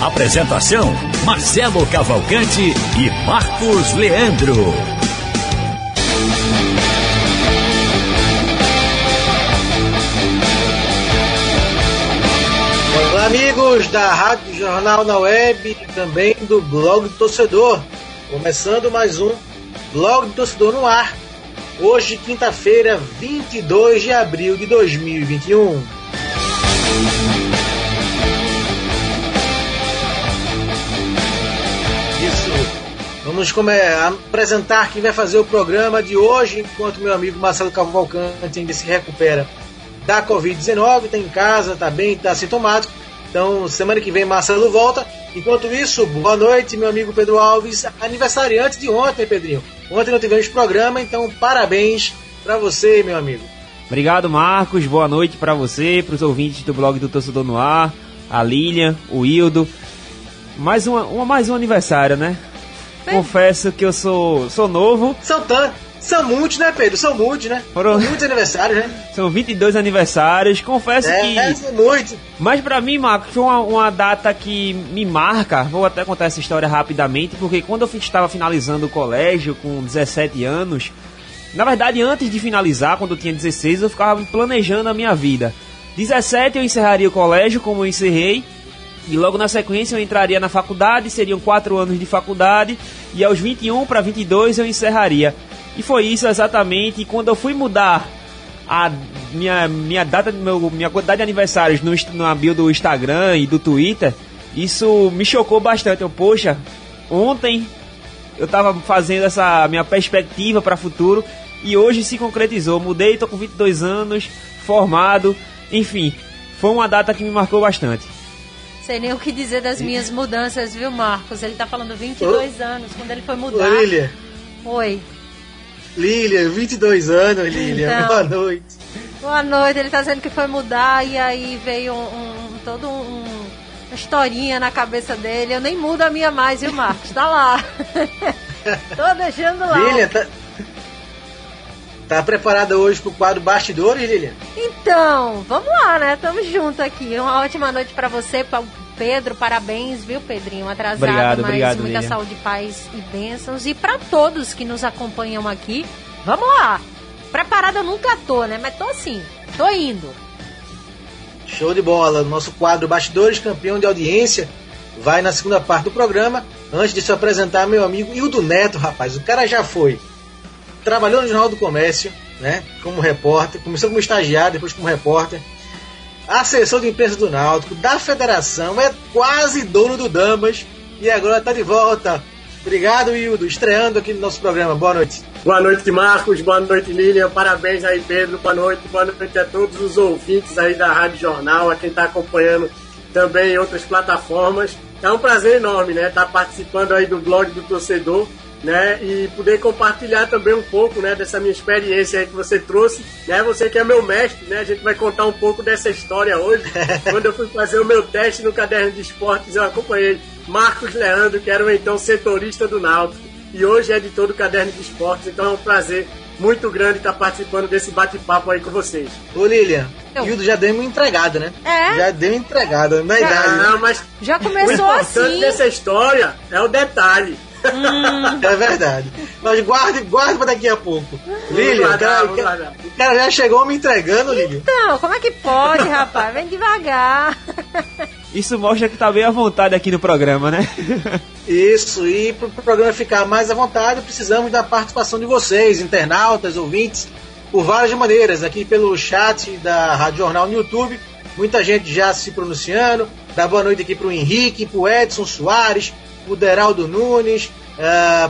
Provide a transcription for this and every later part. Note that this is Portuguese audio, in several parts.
Apresentação: Marcelo Cavalcante e Marcos Leandro. Olá, amigos da Rádio Jornal na Web e também do Blog do Torcedor. Começando mais um Blog do Torcedor no ar. Hoje, quinta-feira, 22 de abril de 2021. Vamos apresentar quem vai fazer o programa de hoje, enquanto meu amigo Marcelo Cavalcante ainda se recupera da Covid-19, está em casa, está bem, está sintomático. Então, semana que vem Marcelo volta. Enquanto isso, boa noite, meu amigo Pedro Alves, aniversariante de ontem, Pedrinho. Ontem não tivemos programa, então parabéns para você, meu amigo. Obrigado, Marcos. Boa noite para você, para os ouvintes do blog do Torcedor no Ar, a Lilian, o Hildo. Mais, uma, uma, mais um aniversário, né? Confesso que eu sou, sou novo. São tantos. São muitos, né, Pedro? São muitos, né? Foram muitos aniversários, né? São 22 aniversários. Confesso é, que. É, são muitos. Mas para mim, Marcos, foi uma, uma, data que me marca. Vou até contar essa história rapidamente, porque quando eu estava finalizando o colégio com 17 anos, na verdade, antes de finalizar, quando eu tinha 16, eu ficava planejando a minha vida. 17 eu encerraria o colégio, como eu encerrei. E logo na sequência eu entraria na faculdade, seriam 4 anos de faculdade. E aos 21 para 22 eu encerraria. E foi isso exatamente. E quando eu fui mudar a minha, minha data, meu, minha quantidade de aniversários no, na bio do Instagram e do Twitter, isso me chocou bastante. Eu, poxa, ontem eu tava fazendo essa minha perspectiva para futuro e hoje se concretizou. Mudei, tô com 22 anos, formado, enfim, foi uma data que me marcou bastante. Sei nem o que dizer das minhas mudanças, viu, Marcos? Ele tá falando 22 anos, quando ele foi mudar. Oi, Lilia. Oi. Lilia, 22 anos, Lilia. Então, Boa noite. Boa noite. Ele tá dizendo que foi mudar e aí veio um, um todo um, uma historinha na cabeça dele. Eu nem mudo a minha mais, viu, Marcos? Tá lá. Tô deixando lá. Lilia, tá, tá preparada hoje pro quadro Bastidores, Lilia? Então, vamos lá, né? Tamo junto aqui. Uma ótima noite para você, pra Pedro, parabéns, viu, Pedrinho? Atrasado, obrigado, mas obrigado, muita Lilian. saúde, paz e bênçãos. E para todos que nos acompanham aqui, vamos lá. Preparada eu nunca tô, né? Mas tô assim, tô indo. Show de bola. Nosso quadro Bastidores, campeão de audiência, vai na segunda parte do programa. Antes de se apresentar, meu amigo Hildo Neto, rapaz. O cara já foi. Trabalhou no Jornal do Comércio, né? Como repórter. Começou como estagiário, depois como repórter. Assessor de imprensa do Náutico, da federação, é quase dono do Damas. E agora tá de volta. Obrigado, Hildo, estreando aqui no nosso programa. Boa noite. Boa noite, Marcos. Boa noite, Lilian. Parabéns aí, Pedro. Boa noite. Boa noite a todos os ouvintes aí da Rádio Jornal, a quem está acompanhando também em outras plataformas. É um prazer enorme, né? Estar participando aí do blog do torcedor, né? E poder compartilhar também um pouco, né? Dessa minha experiência aí que você trouxe, né? Você que é meu mestre, né? A gente vai contar um pouco dessa história hoje. Quando eu fui fazer o meu teste no caderno de esportes, eu acompanhei Marcos Leandro, que era o então setorista do Náutico e hoje é editor do Caderno de Esportes, então é um prazer muito grande estar participando desse bate-papo aí com vocês. Ô Lilian, Eu. Hildo já deu uma entregada, né? É. Já deu uma entregada na idade. né? Não, mas Já o começou importante assim. dessa história é o detalhe. É verdade. Mas guarde, guarde pra daqui a pouco. Lilian, o cara, o cara- guardar. o cara já chegou me entregando, Lilian. Então, como é que pode, rapaz? Vem devagar. Isso mostra que tá bem à vontade aqui no programa, né? Isso, e para o programa ficar mais à vontade, precisamos da participação de vocês, internautas, ouvintes, por várias maneiras. Aqui pelo chat da Rádio Jornal no YouTube, muita gente já se pronunciando. Dá boa noite aqui para o Henrique, para o Edson Soares, o Deraldo Nunes,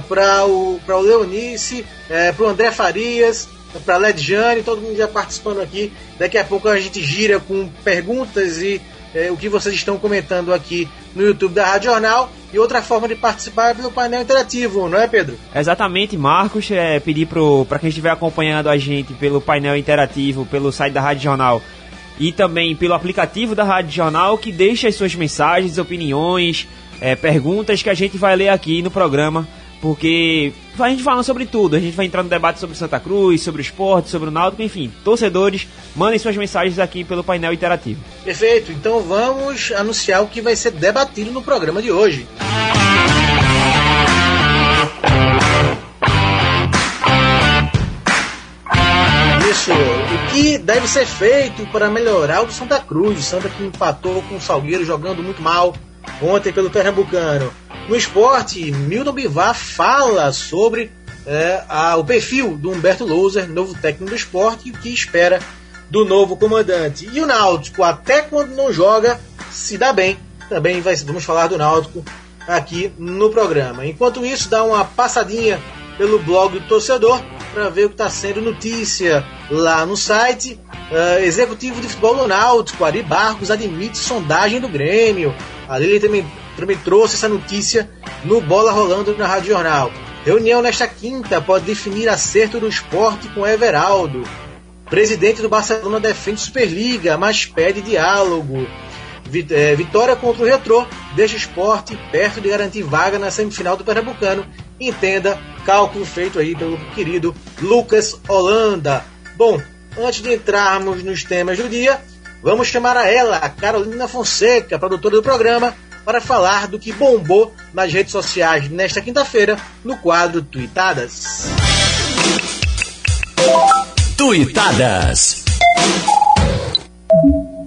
para o, o Leonice, para o André Farias, para a Ledjane, todo mundo já participando aqui. Daqui a pouco a gente gira com perguntas e é, o que vocês estão comentando aqui no YouTube da Rádio Jornal. E outra forma de participar é pelo painel interativo, não é, Pedro? Exatamente, Marcos. É, pedir para quem estiver acompanhando a gente pelo painel interativo, pelo site da Rádio Jornal e também pelo aplicativo da Rádio Jornal, que deixe as suas mensagens, opiniões, é, perguntas que a gente vai ler aqui no programa porque a gente fala sobre tudo, a gente vai entrar no debate sobre Santa Cruz, sobre o esporte, sobre o Náutico, enfim, torcedores, mandem suas mensagens aqui pelo painel interativo. Perfeito, então vamos anunciar o que vai ser debatido no programa de hoje. Isso, o que deve ser feito para melhorar o Santa Cruz, o Santa que empatou com o Salgueiro jogando muito mal ontem pelo Pernambucano. No esporte, Milton Bivar fala sobre é, a, o perfil do Humberto Louser, novo técnico do esporte, e o que espera do novo comandante. E o Náutico, até quando não joga, se dá bem. Também vai, vamos falar do Náutico aqui no programa. Enquanto isso, dá uma passadinha pelo blog do torcedor para ver o que está sendo notícia lá no site. Uh, executivo de futebol do Náutico, Ari Barcos, admite sondagem do Grêmio. A Lili também também trouxe essa notícia no Bola Rolando na Rádio Jornal. Reunião nesta quinta pode definir acerto do esporte com Everaldo. Presidente do Barcelona defende Superliga, mas pede diálogo. É, vitória contra o Retrô deixa o esporte perto de garantir vaga na semifinal do Pernambucano. Entenda, cálculo feito aí pelo querido Lucas Holanda. Bom, antes de entrarmos nos temas do dia, vamos chamar a ela, a Carolina Fonseca, produtora do programa, para falar do que bombou nas redes sociais nesta quinta-feira no quadro Tuitadas. Tuitadas.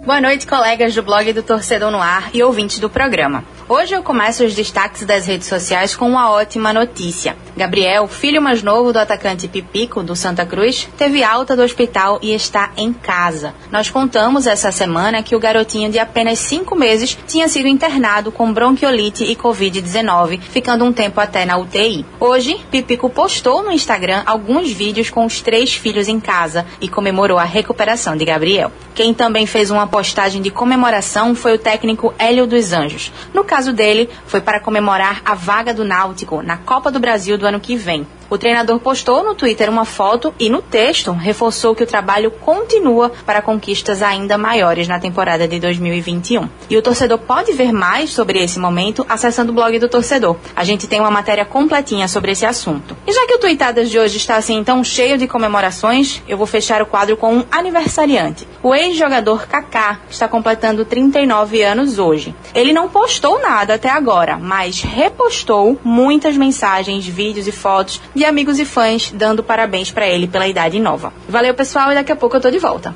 Boa noite, colegas do blog do Torcedor no Ar e ouvintes do programa. Hoje eu começo os destaques das redes sociais com uma ótima notícia. Gabriel, filho mais novo do atacante Pipico, do Santa Cruz, teve alta do hospital e está em casa. Nós contamos essa semana que o garotinho de apenas cinco meses tinha sido internado com bronquiolite e Covid-19, ficando um tempo até na UTI. Hoje, Pipico postou no Instagram alguns vídeos com os três filhos em casa e comemorou a recuperação de Gabriel. Quem também fez uma postagem de comemoração foi o técnico Hélio dos Anjos. No caso dele, foi para comemorar a vaga do Náutico na Copa do Brasil do ano que vem. O treinador postou no Twitter uma foto e no texto reforçou que o trabalho continua para conquistas ainda maiores na temporada de 2021. E o torcedor pode ver mais sobre esse momento acessando o blog do torcedor. A gente tem uma matéria completinha sobre esse assunto. E já que o Tweetadas de hoje está assim tão cheio de comemorações, eu vou fechar o quadro com um aniversariante. O ex-jogador Kaká está completando 39 anos hoje. Ele não postou nada até agora, mas repostou muitas mensagens, vídeos e fotos de amigos e fãs dando parabéns para ele pela idade nova. Valeu, pessoal, e daqui a pouco eu tô de volta.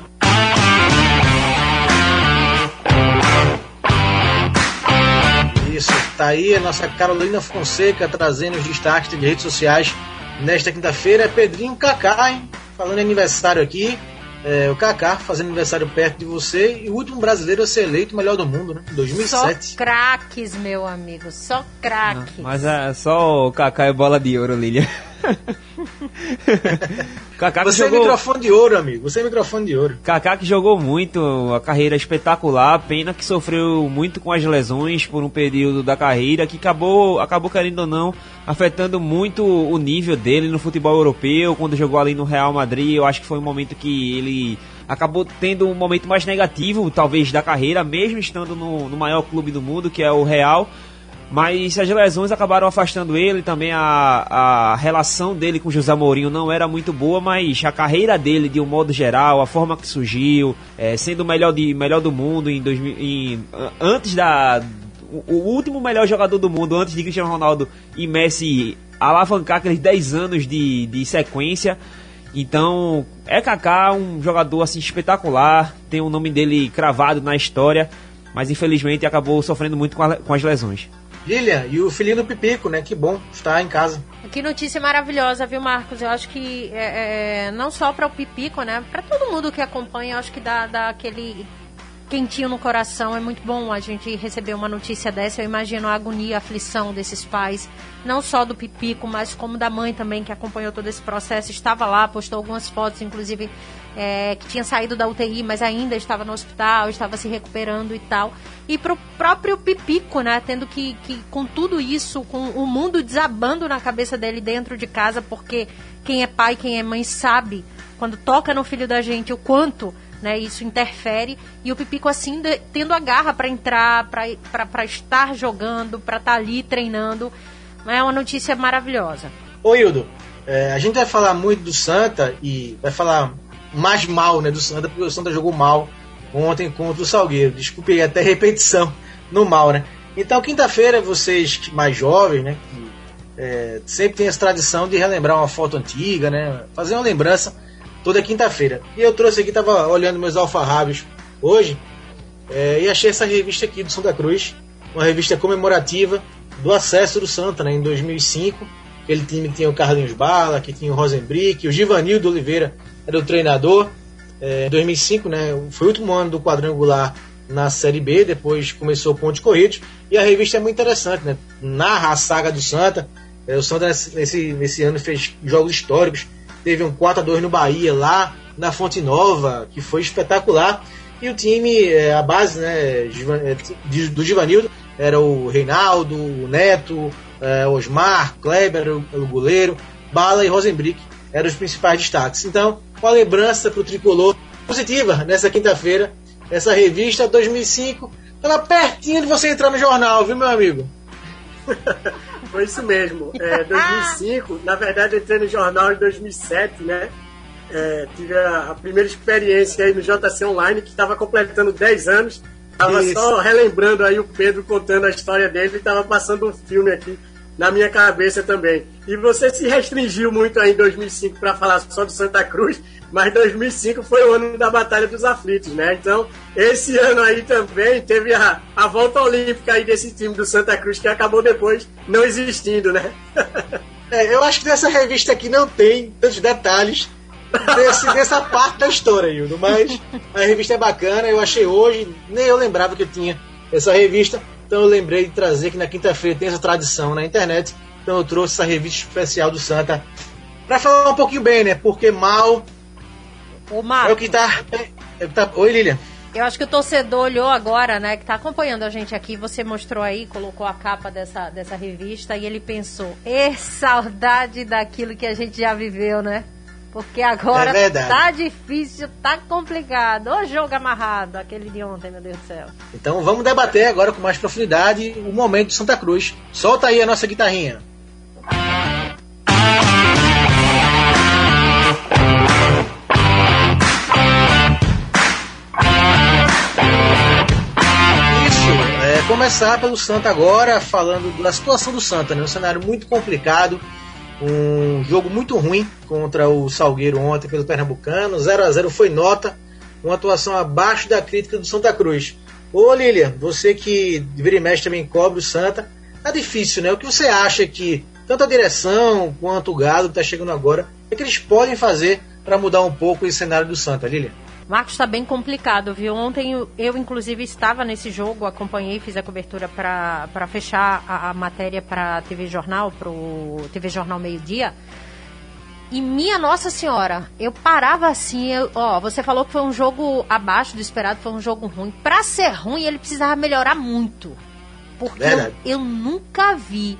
Isso, tá aí a nossa Carolina Fonseca trazendo os destaques de redes sociais nesta quinta-feira. É Pedrinho Cacá, hein? Falando em aniversário aqui. É, o Kaká fazendo aniversário perto de você e o último brasileiro a ser eleito melhor do mundo, né? 2007. Só craques, meu amigo, só craques. Mas é só o Kaká é bola de ouro, Lilian. Kaká Você jogou... é microfone de ouro, amigo. Você é microfone de ouro. Kaká que jogou muito, a carreira espetacular, pena que sofreu muito com as lesões por um período da carreira que acabou, acabou querendo ou não, afetando muito o nível dele no futebol europeu, quando jogou ali no Real Madrid, eu acho que foi um momento que ele acabou tendo um momento mais negativo, talvez, da carreira, mesmo estando no, no maior clube do mundo, que é o Real, mas as lesões acabaram afastando ele, também a, a relação dele com José Mourinho não era muito boa, mas a carreira dele, de um modo geral, a forma que surgiu, é, sendo o melhor, de, melhor do mundo em, 2000, em antes da. O, o último melhor jogador do mundo, antes de Cristiano Ronaldo e Messi alavancar aqueles 10 anos de, de sequência. Então, é Kaká, um jogador assim espetacular, tem o nome dele cravado na história, mas infelizmente acabou sofrendo muito com, a, com as lesões. Lilian, e o filhinho Pipico, né? Que bom estar em casa. Que notícia maravilhosa, viu, Marcos? Eu acho que é, é, não só para o Pipico, né? Para todo mundo que acompanha, eu acho que dá, dá aquele quentinho no coração. É muito bom a gente receber uma notícia dessa. Eu imagino a agonia, a aflição desses pais, não só do Pipico, mas como da mãe também, que acompanhou todo esse processo. Estava lá, postou algumas fotos, inclusive, é, que tinha saído da UTI, mas ainda estava no hospital, estava se recuperando e tal. E pro próprio Pipico, né, tendo que, que, com tudo isso, com o mundo desabando na cabeça dele dentro de casa, porque quem é pai, quem é mãe sabe, quando toca no filho da gente, o quanto né? Isso interfere e o Pipico assim de, tendo a garra para entrar, para estar jogando, para estar tá ali treinando, é uma notícia maravilhosa. Ô Hildo, é, a gente vai falar muito do Santa e vai falar mais mal, né, do Santa porque o Santa jogou mal ontem contra o Salgueiro. Desculpe até repetição no mal, né? Então quinta-feira vocês mais jovens, né, que é, sempre tem essa tradição de relembrar uma foto antiga, né, fazer uma lembrança toda quinta-feira. E eu trouxe aqui, tava olhando meus alfarrábios hoje, é, e achei essa revista aqui do Santa Cruz, uma revista comemorativa do acesso do Santa, né, em 2005. Aquele time tinha o Carlinhos Bala, que tinha o Rosenbrick, o Givanildo Oliveira era o treinador. É, em 2005, né, foi o último ano do quadrangular na Série B, depois começou o Ponte Corridos, e a revista é muito interessante, né, narra a saga do Santa. É, o Santa nesse, nesse ano fez jogos históricos, teve um 4 a 2 no Bahia lá na Fonte Nova, que foi espetacular. E o time, é, a base né, é, do Givanildo era o Reinaldo, o Neto, é, Osmar, Kleber, o, o goleiro, Bala e Rosenbrick eram os principais destaques. Então, uma lembrança para o tricolor positiva nessa quinta-feira. Essa revista 2005 está pertinho de você entrar no jornal, viu, meu amigo? Foi isso mesmo. É, 2005, na verdade, entrei no jornal em 2007, né? É, tive a, a, primeira experiência aí no JC Online, que estava completando 10 anos. Tava isso. só relembrando aí o Pedro contando a história dele e tava passando um filme aqui na minha cabeça também. E você se restringiu muito aí em 2005 para falar só do Santa Cruz, mas 2005 foi o ano da Batalha dos Aflitos, né? Então, esse ano aí também teve a, a volta olímpica aí desse time do Santa Cruz que acabou depois não existindo, né? é, eu acho que nessa revista aqui não tem tantos detalhes desse, dessa parte da história, Hildo, mas a revista é bacana, eu achei hoje, nem eu lembrava que eu tinha essa revista, então eu lembrei de trazer que na quinta-feira tem essa tradição na internet. Então eu trouxe essa revista especial do Santa para falar um pouquinho bem, né? Porque mal o Marco, é o que tá, é, tá. Oi, Lilian. Eu acho que o torcedor olhou agora, né, que tá acompanhando a gente aqui, você mostrou aí, colocou a capa dessa, dessa revista e ele pensou, e saudade daquilo que a gente já viveu, né? Porque agora é tá difícil, tá complicado. O jogo amarrado, aquele de ontem, meu Deus do céu. Então vamos debater agora com mais profundidade o momento de Santa Cruz. Solta aí a nossa guitarrinha. Isso, é, começar pelo Santa agora, falando da situação do Santa, né? Um cenário muito complicado um jogo muito ruim contra o Salgueiro ontem pelo Pernambucano. 0 a 0 foi nota, uma atuação abaixo da crítica do Santa Cruz. Ô Lilian, você que vira e mexe também cobre o Santa, tá difícil, né? O que você acha que tanto a direção quanto o Galo que tá chegando agora, é que eles podem fazer para mudar um pouco esse cenário do Santa, Lilian? Marcos, está bem complicado, viu? Ontem eu, eu, inclusive, estava nesse jogo, acompanhei, fiz a cobertura para fechar a, a matéria para TV Jornal, para o TV Jornal Meio Dia. E minha Nossa Senhora, eu parava assim, eu, ó, você falou que foi um jogo abaixo do esperado, foi um jogo ruim. Para ser ruim, ele precisava melhorar muito. Porque eu, eu nunca vi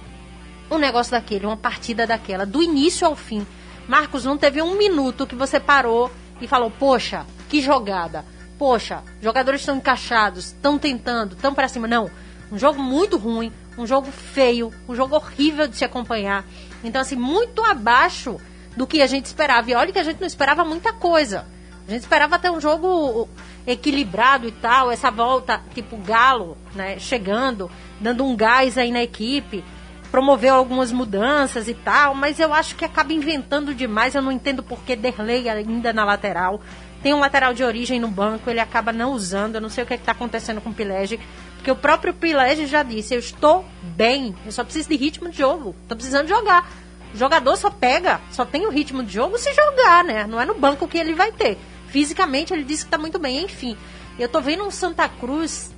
um negócio daquele, uma partida daquela, do início ao fim. Marcos, não teve um minuto que você parou e falou, poxa, que jogada. Poxa, jogadores estão encaixados, estão tentando, estão para cima. Não, um jogo muito ruim, um jogo feio, um jogo horrível de se acompanhar. Então, assim, muito abaixo do que a gente esperava. E olha que a gente não esperava muita coisa. A gente esperava ter um jogo equilibrado e tal, essa volta, tipo, Galo, né, chegando, dando um gás aí na equipe, promoveu algumas mudanças e tal, mas eu acho que acaba inventando demais. Eu não entendo por que Derlei ainda na lateral tem um lateral de origem no banco, ele acaba não usando. Eu não sei o que é está acontecendo com o Pilege, porque o próprio Pilege já disse: Eu estou bem, eu só preciso de ritmo de jogo, estou precisando jogar. O jogador só pega, só tem o ritmo de jogo se jogar, né? Não é no banco que ele vai ter. Fisicamente ele disse que está muito bem, enfim. Eu tô vendo um Santa Cruz.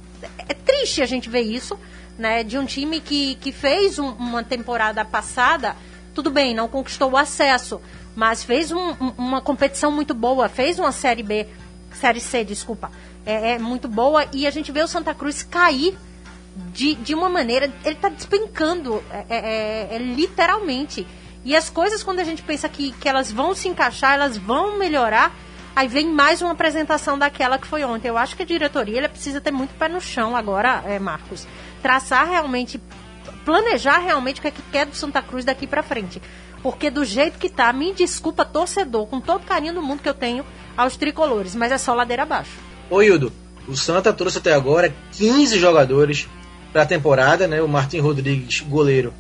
É triste a gente ver isso, né? De um time que, que fez um, uma temporada passada, tudo bem, não conquistou o acesso, mas fez um, um, uma competição muito boa, fez uma Série B, Série C, desculpa, é, é, muito boa, e a gente vê o Santa Cruz cair de, de uma maneira. Ele tá despencando, é, é, é, é literalmente. E as coisas, quando a gente pensa que, que elas vão se encaixar, elas vão melhorar, aí vem mais uma apresentação daquela que foi ontem. Eu acho que a diretoria ela precisa ter muito pé no chão agora, é, Marcos. Traçar realmente, planejar realmente o que é que quer do Santa Cruz daqui para frente. Porque do jeito que tá, me desculpa, torcedor, com todo carinho do mundo que eu tenho aos tricolores, mas é só ladeira abaixo. Ô Hildo, o Santa trouxe até agora 15 jogadores para a temporada, né? O Martin Rodrigues, goleiro,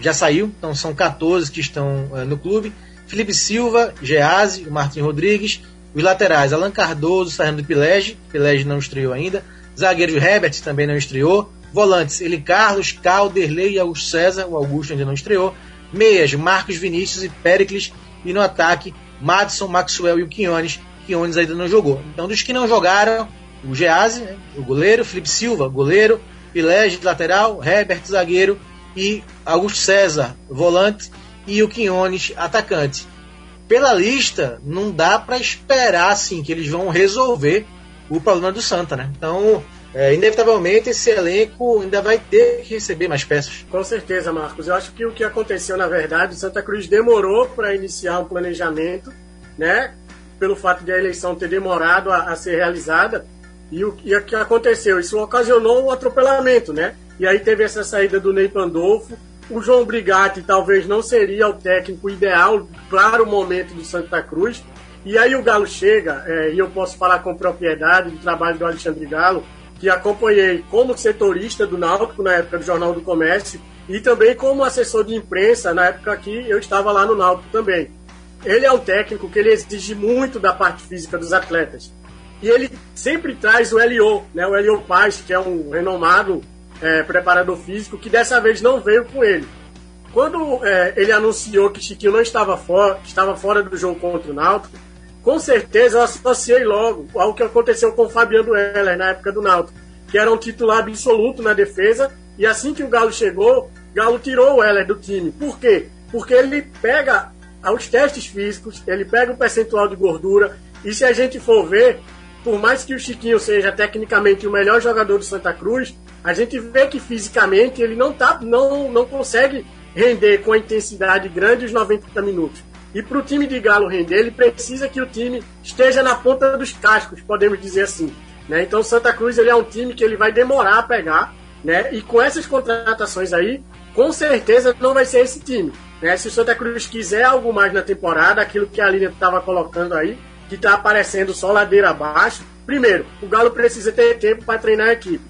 já saiu, então são 14 que estão uh, no clube. Felipe Silva, Gease, o Martin Rodrigues, os laterais, Alan Cardoso, saindo do Pilege, Pilege não estreou ainda. Zagueiro Herbert também não estreou. Volantes, ele Carlos, Calderley e Augusto César, o Augusto ainda não estreou. Meias, Marcos Vinícius e Pericles. E no ataque, Madison, Maxwell e o Quiones. Quiones ainda não jogou. Então, dos que não jogaram, o Gease, né, o goleiro, Felipe Silva, goleiro, Pilege, lateral, Herbert, zagueiro e Augusto César, volante, e o Quinones, atacante. Pela lista, não dá para esperar assim que eles vão resolver o problema do Santa, né? Então, é, inevitavelmente esse elenco ainda vai ter que receber mais peças. Com certeza, Marcos. Eu acho que o que aconteceu, na verdade, Santa Cruz demorou para iniciar o planejamento, né? Pelo fato de a eleição ter demorado a, a ser realizada. E o, e que aconteceu? Isso ocasionou um atropelamento, né? E aí teve essa saída do Ney Pandolfo. O João Brigatti talvez não seria o técnico ideal para o momento do Santa Cruz. E aí o Galo chega, é, e eu posso falar com propriedade do trabalho do Alexandre Galo, que acompanhei como setorista do Náutico na época do Jornal do Comércio e também como assessor de imprensa na época que eu estava lá no Náutico também. Ele é um técnico que ele exige muito da parte física dos atletas. E ele sempre traz o Elio, né, o Elio Paz, que é um renomado é, preparador físico, que dessa vez não veio com ele. Quando é, ele anunciou que Chiquinho não estava fora, estava fora do jogo contra o Náutico, com certeza eu associei logo ao que aconteceu com o Fabiano Heller na época do Náutico, que era um titular absoluto na defesa, e assim que o Galo chegou, Galo tirou o Heller do time. Por quê? Porque ele pega os testes físicos, ele pega o percentual de gordura, e se a gente for ver, por mais que o Chiquinho seja tecnicamente o melhor jogador do Santa Cruz, a gente vê que fisicamente ele não, tá, não, não consegue render com a intensidade grande os 90 minutos. E para o time de Galo render, ele precisa que o time esteja na ponta dos cascos, podemos dizer assim. Né? Então, Santa Cruz ele é um time que ele vai demorar a pegar, né? E com essas contratações aí, com certeza não vai ser esse time. Né? Se o Santa Cruz quiser algo mais na temporada, aquilo que a Lilian estava colocando aí, que está aparecendo só ladeira abaixo. Primeiro, o Galo precisa ter tempo para treinar a equipe.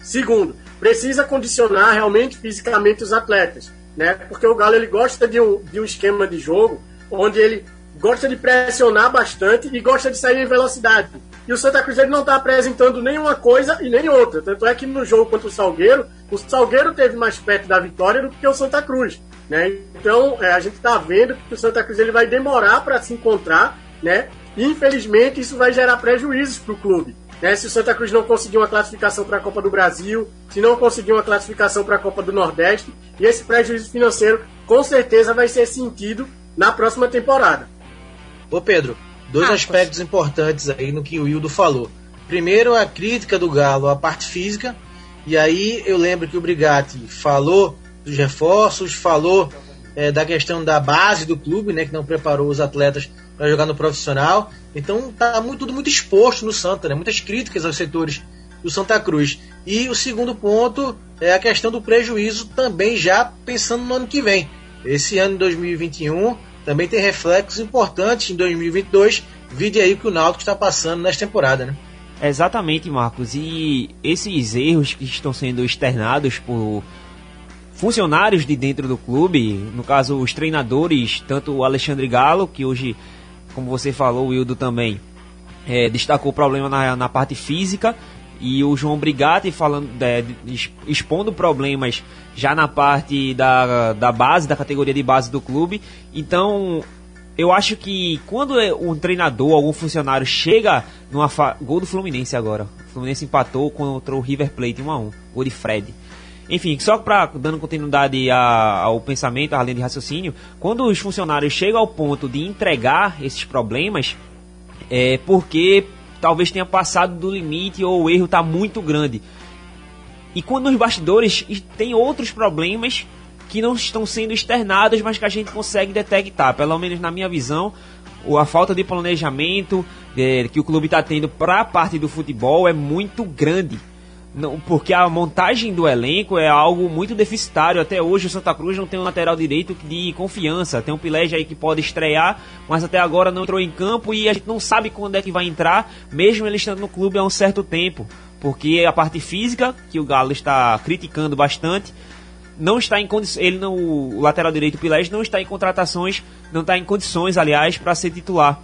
Segundo, precisa condicionar realmente fisicamente os atletas, né? Porque o Galo ele gosta de um, de um esquema de jogo onde ele gosta de pressionar bastante e gosta de sair em velocidade. E o Santa Cruz ele não está apresentando nenhuma coisa e nem outra. Tanto é que no jogo contra o Salgueiro, o Salgueiro teve mais perto da vitória do que o Santa Cruz. Né? Então é, a gente está vendo que o Santa Cruz ele vai demorar para se encontrar, né? E infelizmente isso vai gerar prejuízos para o clube. Né? Se o Santa Cruz não conseguir uma classificação para a Copa do Brasil, se não conseguir uma classificação para a Copa do Nordeste, e esse prejuízo financeiro com certeza vai ser sentido na próxima temporada. Ô Pedro, dois ah, aspectos importantes aí no que o Hildo falou. Primeiro, a crítica do Galo à parte física, e aí eu lembro que o Brigatti falou dos reforços, falou é, da questão da base do clube, né, que não preparou os atletas para jogar no profissional. Então tá muito, tudo muito exposto no Santa, né? Muitas críticas aos setores do Santa Cruz. E o segundo ponto é a questão do prejuízo também já pensando no ano que vem. Esse ano de 2021 também tem reflexos importantes em 2022. Vide aí que o Náutico está passando nesta temporada, né? Exatamente, Marcos. E esses erros que estão sendo externados por funcionários de dentro do clube, no caso os treinadores, tanto o Alexandre Galo, que hoje como você falou, o Wildo também é, destacou o problema na, na parte física e o João Brigatti falando, é, expondo problemas já na parte da, da base, da categoria de base do clube. Então, eu acho que quando é um treinador, algum funcionário chega numa fa... gol do Fluminense agora. O Fluminense empatou contra o River Plate 1 a 1, gol de Fred. Enfim, só para dando continuidade ao pensamento, linha de raciocínio, quando os funcionários chegam ao ponto de entregar esses problemas, é porque talvez tenha passado do limite ou o erro está muito grande. E quando nos bastidores tem outros problemas que não estão sendo externados, mas que a gente consegue detectar, pelo menos na minha visão, a falta de planejamento é, que o clube está tendo para a parte do futebol é muito grande. Não, porque a montagem do elenco é algo muito deficitário. Até hoje o Santa Cruz não tem um lateral direito de confiança. Tem um Pilege aí que pode estrear, mas até agora não entrou em campo e a gente não sabe quando é que vai entrar, mesmo ele estando no clube há um certo tempo. Porque a parte física, que o Galo está criticando bastante, não está em condições. Ele não, o lateral direito Pilés não está em contratações, não está em condições, aliás, para ser titular.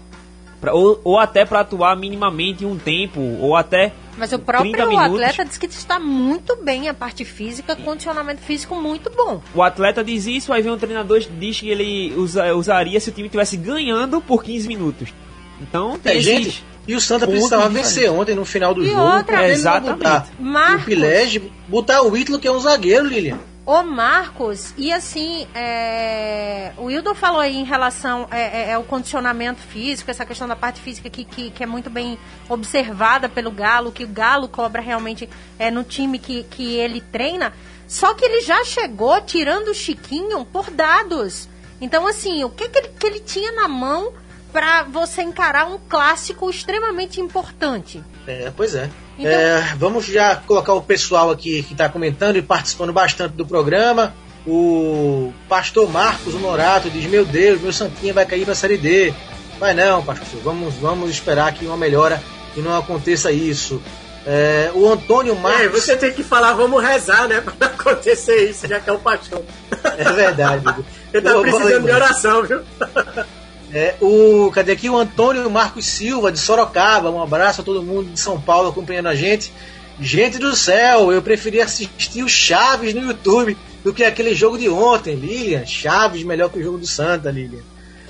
Pra, ou, ou até para atuar minimamente um tempo, ou até. Mas o próprio atleta diz que está muito bem a parte física, condicionamento físico muito bom. O atleta diz isso, aí vem um treinador diz que ele usa, usaria se o time estivesse ganhando por 15 minutos. Então, tem gente, e o Santa precisava vencer ontem no final do e jogo. Outra, é, exatamente. Botar Marcos, o Pilege, botar o Ítalo, que é um zagueiro, Lilian. O Marcos, e assim, é, o Hildo falou aí em relação é, é, é, o condicionamento físico, essa questão da parte física que, que, que, é muito bem observada pelo Galo, que o Galo cobra realmente é, no time que, que ele treina. Só que ele já chegou tirando o Chiquinho por dados. Então, assim, o que, que, ele, que ele tinha na mão para você encarar um clássico extremamente importante? É, pois é. Então... É, vamos já colocar o pessoal aqui que está comentando e participando bastante do programa. O pastor Marcos Honorato diz: Meu Deus, meu Santinha vai cair para a Série D. Vai não, pastor. Vamos, vamos esperar que uma melhora e não aconteça isso. É, o Antônio Marcos. É, você tem que falar, vamos rezar, né? Para acontecer isso, já que é o pastor. É verdade. Ele tá precisando de oração, viu? É, o, cadê aqui? O Antônio Marcos Silva, de Sorocaba. Um abraço a todo mundo de São Paulo acompanhando a gente. Gente do céu, eu preferi assistir o Chaves no YouTube do que aquele jogo de ontem, Lilian. Chaves melhor que o jogo do Santa, Lilian.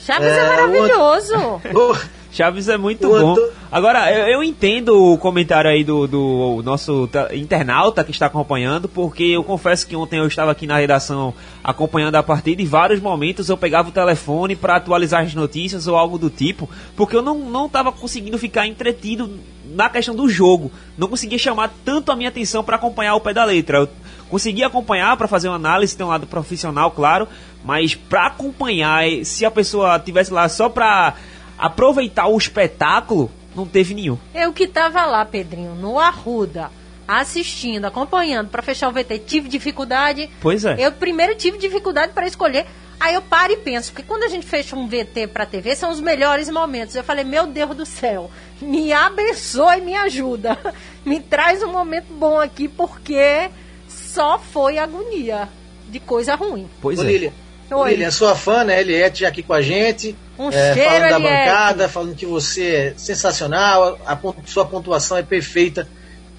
Chaves é, é maravilhoso. O, Chaves é muito bom. Agora, eu, eu, entendo o comentário aí do, do nosso internauta que está acompanhando, porque eu confesso que ontem eu estava aqui na redação acompanhando a partida e vários momentos eu pegava o telefone para atualizar as notícias ou algo do tipo, porque eu não estava conseguindo ficar entretido na questão do jogo. Não conseguia chamar tanto a minha atenção para acompanhar o pé da letra. Eu consegui acompanhar para fazer uma análise, tem um lado profissional, claro, mas para acompanhar, se a pessoa tivesse lá só para aproveitar o espetáculo, não teve nenhum. Eu que tava lá, Pedrinho, no Arruda, assistindo, acompanhando para fechar o VT, tive dificuldade. Pois é. Eu primeiro tive dificuldade para escolher. Aí eu paro e penso, porque quando a gente fecha um VT para TV, são os melhores momentos. Eu falei, meu Deus do céu, me abençoe e me ajuda. me traz um momento bom aqui, porque só foi agonia de coisa ruim. Pois Ô, é. Lilian, Oi. Lilian, sua fã, né? Eliette aqui com a gente. Um é, cheiro, falando da bancada, falando que você é sensacional, a, a sua pontuação é perfeita.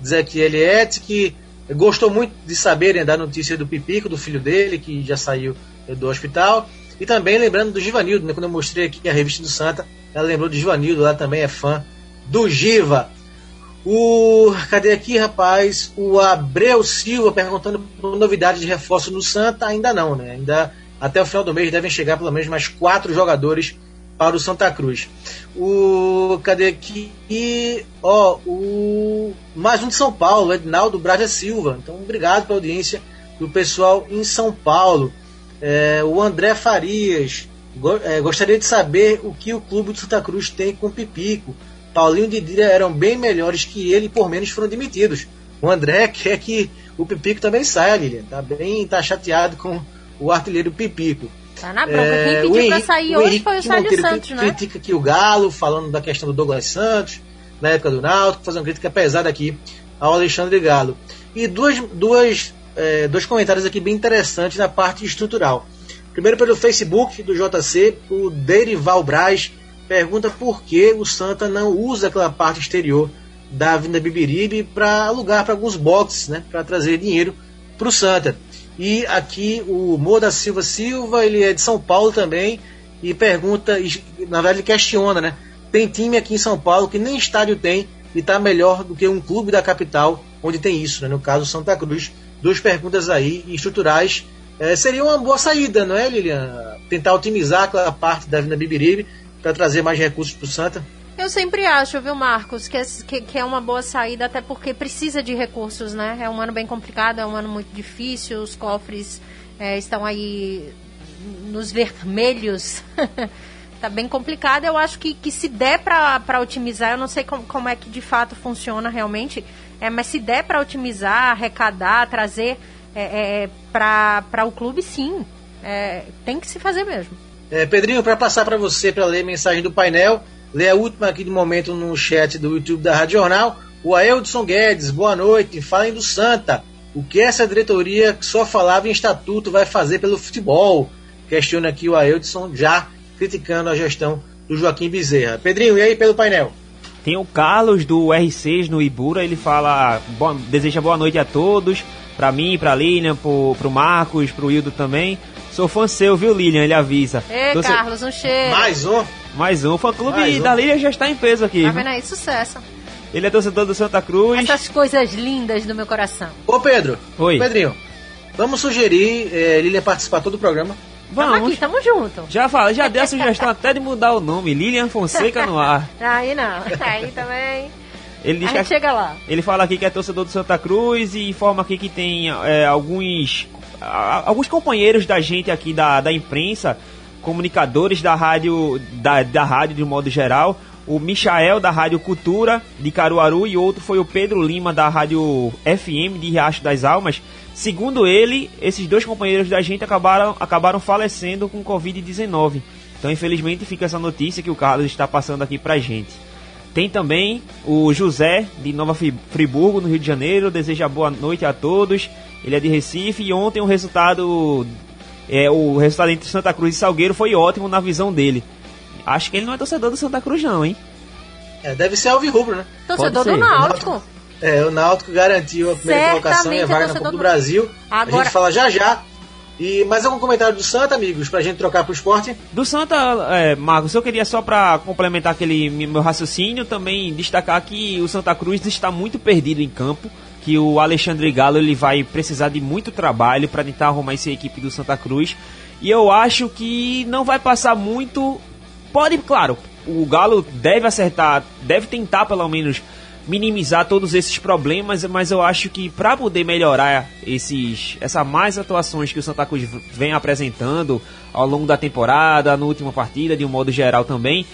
Dizer aqui, Eliette, que gostou muito de saberem da notícia do Pipico, do filho dele, que já saiu do hospital. E também lembrando do Givanildo, né? Quando eu mostrei aqui a revista do Santa, ela lembrou do Givanildo, lá também é fã do Giva. O. Cadê aqui, rapaz? O Abreu Silva perguntando por novidade de reforço no Santa. Ainda não, né? Ainda até o final do mês devem chegar pelo menos mais quatro jogadores para o Santa Cruz. O. Cadê aqui? Ó, o. Mais um de São Paulo, Ednaldo Braga Silva. Então, obrigado pela audiência do pessoal em São Paulo. É, o André Farias. Go, é, gostaria de saber o que o clube de Santa Cruz tem com o Pipico. Paulinho e Didira eram bem melhores que ele por menos foram demitidos. O André quer que o Pipico também saia, Lilian. Tá bem, tá chateado com o artilheiro Pipico. Tá na bronca. É, Quem pediu Henrique, pra sair hoje foi o Sérgio Santos, né? Critica aqui o Galo, falando da questão do Douglas Santos, na época do Náutico, fazendo crítica pesada aqui ao Alexandre Galo. E duas, duas, é, dois comentários aqui bem interessantes na parte estrutural. Primeiro pelo Facebook do JC, o Derival Braz pergunta por que o Santa não usa aquela parte exterior da Avenida Bibiribe para alugar para alguns boxes, né, para trazer dinheiro para o Santa. E aqui o Moda Silva Silva, ele é de São Paulo também, e pergunta, na verdade questiona, né? Tem time aqui em São Paulo que nem estádio tem e está melhor do que um clube da capital onde tem isso, né? no caso Santa Cruz. Duas perguntas aí estruturais. É, seria uma boa saída, não é, Lilian? Tentar otimizar aquela parte da Vina Bibiribe para trazer mais recursos para o Santa. Eu sempre acho, viu, Marcos, que é, que, que é uma boa saída, até porque precisa de recursos, né? É um ano bem complicado, é um ano muito difícil, os cofres é, estão aí nos vermelhos. tá bem complicado. Eu acho que, que se der para otimizar, eu não sei como, como é que de fato funciona realmente, é, mas se der para otimizar, arrecadar, trazer é, é, para o clube, sim. É, tem que se fazer mesmo. É, Pedrinho, para passar para você, para ler mensagem do painel, ler a última aqui de momento no chat do YouTube da Rádio Jornal. O Aeldson Guedes, boa noite. Falem do Santa. O que essa diretoria que só falava em estatuto vai fazer pelo futebol? Questiona aqui o Aeldson já criticando a gestão do Joaquim Bezerra. Pedrinho, e aí pelo painel? Tem o Carlos do R6 no Ibura, ele fala, boa, deseja boa noite a todos, para mim, pra Lilian, pro, pro Marcos, pro Hildo também. Sou fã seu, viu, Lilian? Ele avisa. Tô Carlos, um cheiro. Mais um. Mais um. O fã-clube da Lilian já está em peso aqui. Tá vendo aí? Sucesso. Ele é torcedor do Santa Cruz. Essas coisas lindas do meu coração. Ô, Pedro. Oi. Pedrinho, vamos sugerir é, Lilian participar todo o programa. Vamos. Tamo aqui, tamo junto. Já fala, já deu a sugestão até de mudar o nome, Lilian Fonseca no ar. Aí não, aí também. Ele diz a gente que, chega lá. Ele fala aqui que é torcedor do Santa Cruz e informa aqui que tem é, alguns alguns companheiros da gente aqui da, da imprensa, comunicadores da rádio da, da rádio de modo geral, o Michael da Rádio Cultura de Caruaru e outro foi o Pedro Lima da Rádio FM de Riacho das Almas Segundo ele, esses dois companheiros da gente acabaram, acabaram falecendo com Covid-19. Então, infelizmente, fica essa notícia que o Carlos está passando aqui pra gente. Tem também o José, de Nova Friburgo, no Rio de Janeiro. Deseja boa noite a todos. Ele é de Recife e ontem o resultado. É, o resultado entre Santa Cruz e Salgueiro foi ótimo na visão dele. Acho que ele não é torcedor do Santa Cruz, não, hein? É, deve ser Alvirrubro, né? Torcedor do Náutico. É, o Náutico garantiu a primeira Certamente colocação e a vaga na Copa do Brasil. Agora... A gente fala já já. E mais algum comentário do Santa, amigos, pra gente trocar pro esporte? Do Santa, é, Marcos, eu queria só para complementar aquele meu raciocínio, também destacar que o Santa Cruz está muito perdido em campo, que o Alexandre Galo ele vai precisar de muito trabalho para tentar arrumar essa equipe do Santa Cruz. E eu acho que não vai passar muito. Pode, claro, o Galo deve acertar, deve tentar pelo menos minimizar todos esses problemas, mas eu acho que para poder melhorar esses essa mais atuações que o Santa Cruz vem apresentando ao longo da temporada, na última partida, de um modo geral também,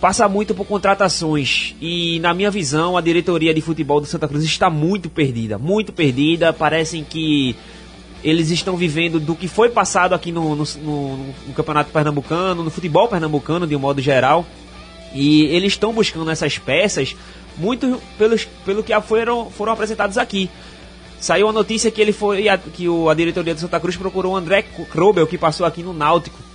passa muito por contratações e na minha visão a diretoria de futebol do Santa Cruz está muito perdida, muito perdida, parecem que eles estão vivendo do que foi passado aqui no, no, no, no campeonato pernambucano, no futebol pernambucano de um modo geral, e eles estão buscando essas peças muito pelos, pelo que foram, foram apresentados aqui. Saiu a notícia que ele foi que o, a diretoria do Santa Cruz procurou o André Krobel, que passou aqui no Náutico.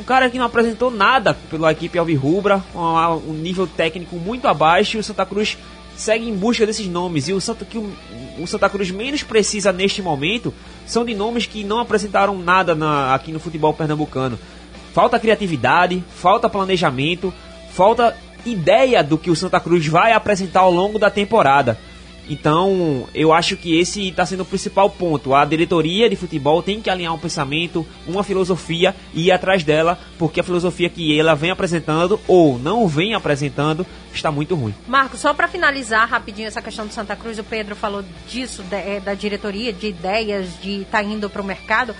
Um cara que não apresentou nada pela equipe Alvirrubra, um, um nível técnico muito abaixo, e o Santa Cruz segue em busca desses nomes. E o Santa, que o, o Santa Cruz menos precisa neste momento são de nomes que não apresentaram nada na, aqui no futebol pernambucano. Falta criatividade, falta planejamento, falta ideia do que o Santa Cruz vai apresentar ao longo da temporada. Então, eu acho que esse está sendo o principal ponto. A diretoria de futebol tem que alinhar um pensamento, uma filosofia e ir atrás dela, porque a filosofia que ela vem apresentando ou não vem apresentando está muito ruim. Marcos, só para finalizar rapidinho essa questão do Santa Cruz, o Pedro falou disso, é, da diretoria, de ideias, de estar tá indo para o mercado.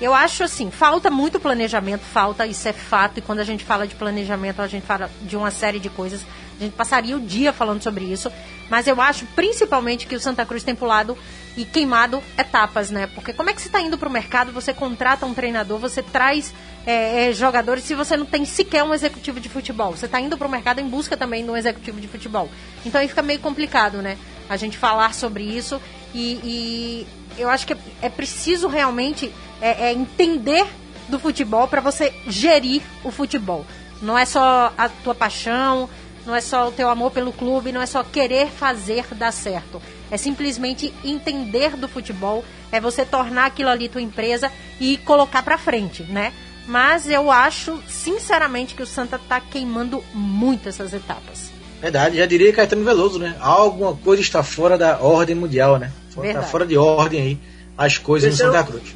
Eu acho assim, falta muito planejamento, falta, isso é fato, e quando a gente fala de planejamento, a gente fala de uma série de coisas. A gente passaria o dia falando sobre isso, mas eu acho principalmente que o Santa Cruz tem pulado e queimado etapas, né? Porque como é que você está indo para o mercado, você contrata um treinador, você traz é, é, jogadores se você não tem sequer um executivo de futebol? Você está indo para o mercado em busca também de um executivo de futebol. Então aí fica meio complicado, né? A gente falar sobre isso e, e eu acho que é, é preciso realmente é, é entender do futebol para você gerir o futebol. Não é só a tua paixão, não é só o teu amor pelo clube, não é só querer fazer dar certo. É simplesmente entender do futebol, é você tornar aquilo ali tua empresa e colocar para frente, né? Mas eu acho, sinceramente, que o Santa tá queimando muito essas etapas. Verdade, já diria Caetano Veloso, né? Alguma coisa está fora da ordem mundial, né? Está fora de ordem aí as coisas Deixa no Santa Cruz.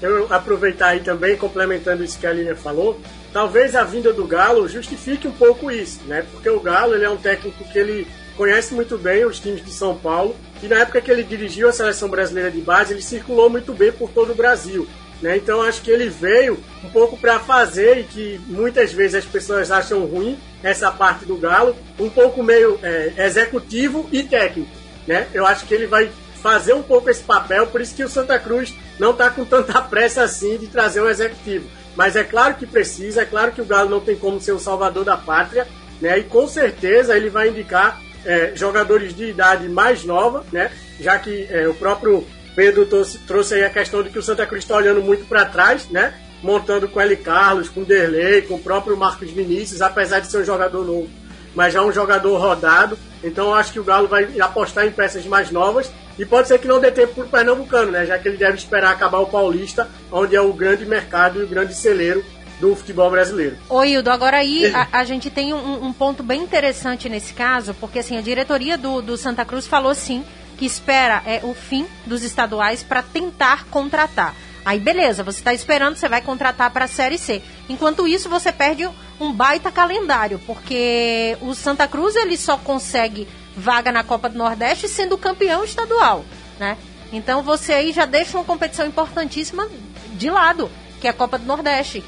Eu, aproveitar aí também, complementando isso que a Lilian falou, talvez a vinda do Galo justifique um pouco isso, né? Porque o Galo ele é um técnico que ele conhece muito bem os times de São Paulo e na época que ele dirigiu a seleção brasileira de base, ele circulou muito bem por todo o Brasil. Né? Então acho que ele veio um pouco para fazer e que muitas vezes as pessoas acham ruim essa parte do Galo, um pouco meio é, executivo e técnico. Né? Eu acho que ele vai fazer um pouco esse papel, por isso que o Santa Cruz não está com tanta pressa assim de trazer um executivo. Mas é claro que precisa, é claro que o Galo não tem como ser o salvador da pátria, né? E com certeza ele vai indicar é, jogadores de idade mais nova, né? Já que é, o próprio Pedro trouxe, trouxe aí a questão de que o Santa Cruz está olhando muito para trás, né? Montando com L. Carlos, com Derlei, com o próprio Marcos Vinícius, apesar de ser um jogador novo, mas já um jogador rodado. Então acho que o Galo vai apostar em peças mais novas e pode ser que não dê tempo para o Pernambucano, né? Já que ele deve esperar acabar o Paulista, onde é o grande mercado e o grande celeiro do futebol brasileiro. Oi, Hildo, agora aí a, a gente tem um, um, ponto bem interessante nesse caso, porque assim, a diretoria do, do Santa Cruz falou sim que espera é, o fim dos estaduais para tentar contratar. Aí beleza, você está esperando, você vai contratar para a Série C. Enquanto isso, você perde um baita calendário, porque o Santa Cruz ele só consegue vaga na Copa do Nordeste sendo campeão estadual, né? Então você aí já deixa uma competição importantíssima de lado, que é a Copa do Nordeste.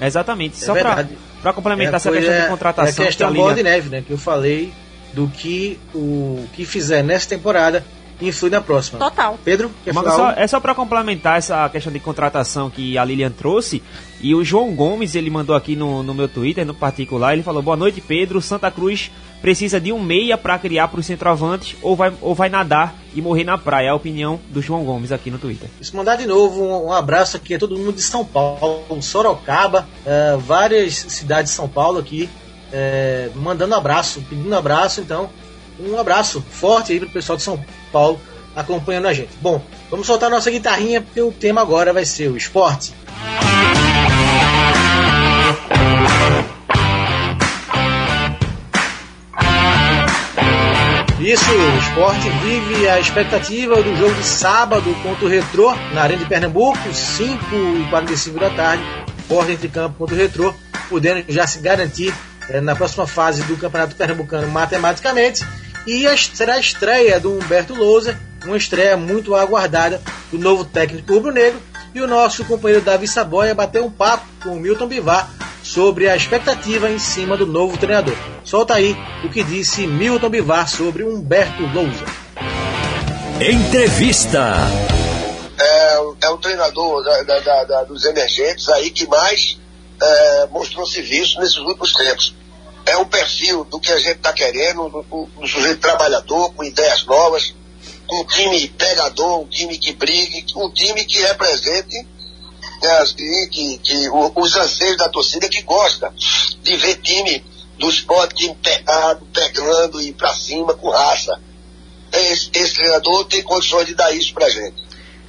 Exatamente. É Só para complementar é essa questão de contratação. É a questão que a bola de neve, né? Que eu falei do que o que fizer nessa temporada influi na próxima. Total. Pedro, quer falar só, É só para complementar essa questão de contratação que a Lilian trouxe. E o João Gomes, ele mandou aqui no, no meu Twitter, no particular, ele falou: Boa noite, Pedro. Santa Cruz precisa de um meia para criar para os centroavantes ou vai, ou vai nadar e morrer na praia. É a opinião do João Gomes aqui no Twitter. Se mandar de novo um, um, abraço aqui a todo mundo de São Paulo, Sorocaba, uh, várias cidades de São Paulo aqui, uh, mandando abraço, pedindo abraço. Então, um abraço forte aí pro pessoal de São Paulo acompanhando a gente. Bom, vamos soltar nossa guitarrinha porque o tema agora vai ser o esporte. Isso, o esporte vive a expectativa do jogo de sábado contra o Retrô na Arena de Pernambuco, 5h45 da tarde, porta entre campo contra o Retrô, podendo já se garantir é, na próxima fase do Campeonato Pernambucano matematicamente. E a, será a estreia do Humberto Lousa, uma estreia muito aguardada do novo técnico rubro-negro. E o nosso companheiro Davi Saboia bateu um papo com o Milton Bivar sobre a expectativa em cima do novo treinador. Solta aí o que disse Milton Bivar sobre Humberto Lousa. Entrevista. É, é um treinador da, da, da, dos emergentes aí que mais é, mostrou serviço nesses últimos tempos. É um perfil do que a gente está querendo, um, um sujeito trabalhador, com ideias novas, um time pegador, um time que brigue, um time que represente né, que, que os anseios da torcida que gosta de ver time do esporte time pegado, pegando e para cima com raça. Esse, esse, treinador tem condições de dar isso pra gente.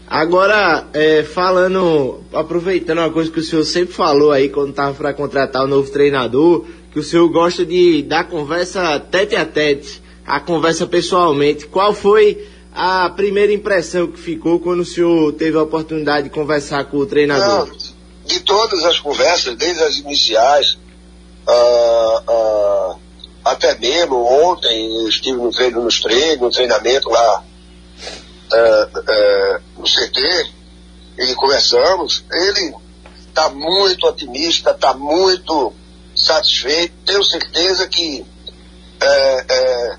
Agora, é, falando, aproveitando uma coisa que o senhor sempre falou aí quando estava para contratar o novo treinador, que o senhor gosta de dar conversa tete a tete, a conversa pessoalmente. Qual foi a primeira impressão que ficou quando o senhor teve a oportunidade de conversar com o treinador? Não, de todas as conversas, desde as iniciais, uh, uh, até mesmo ontem eu estive no treino, nos treinos, no treinamento lá uh, no CT e conversamos. Ele está muito otimista, está muito satisfeito. Tenho certeza que é, é,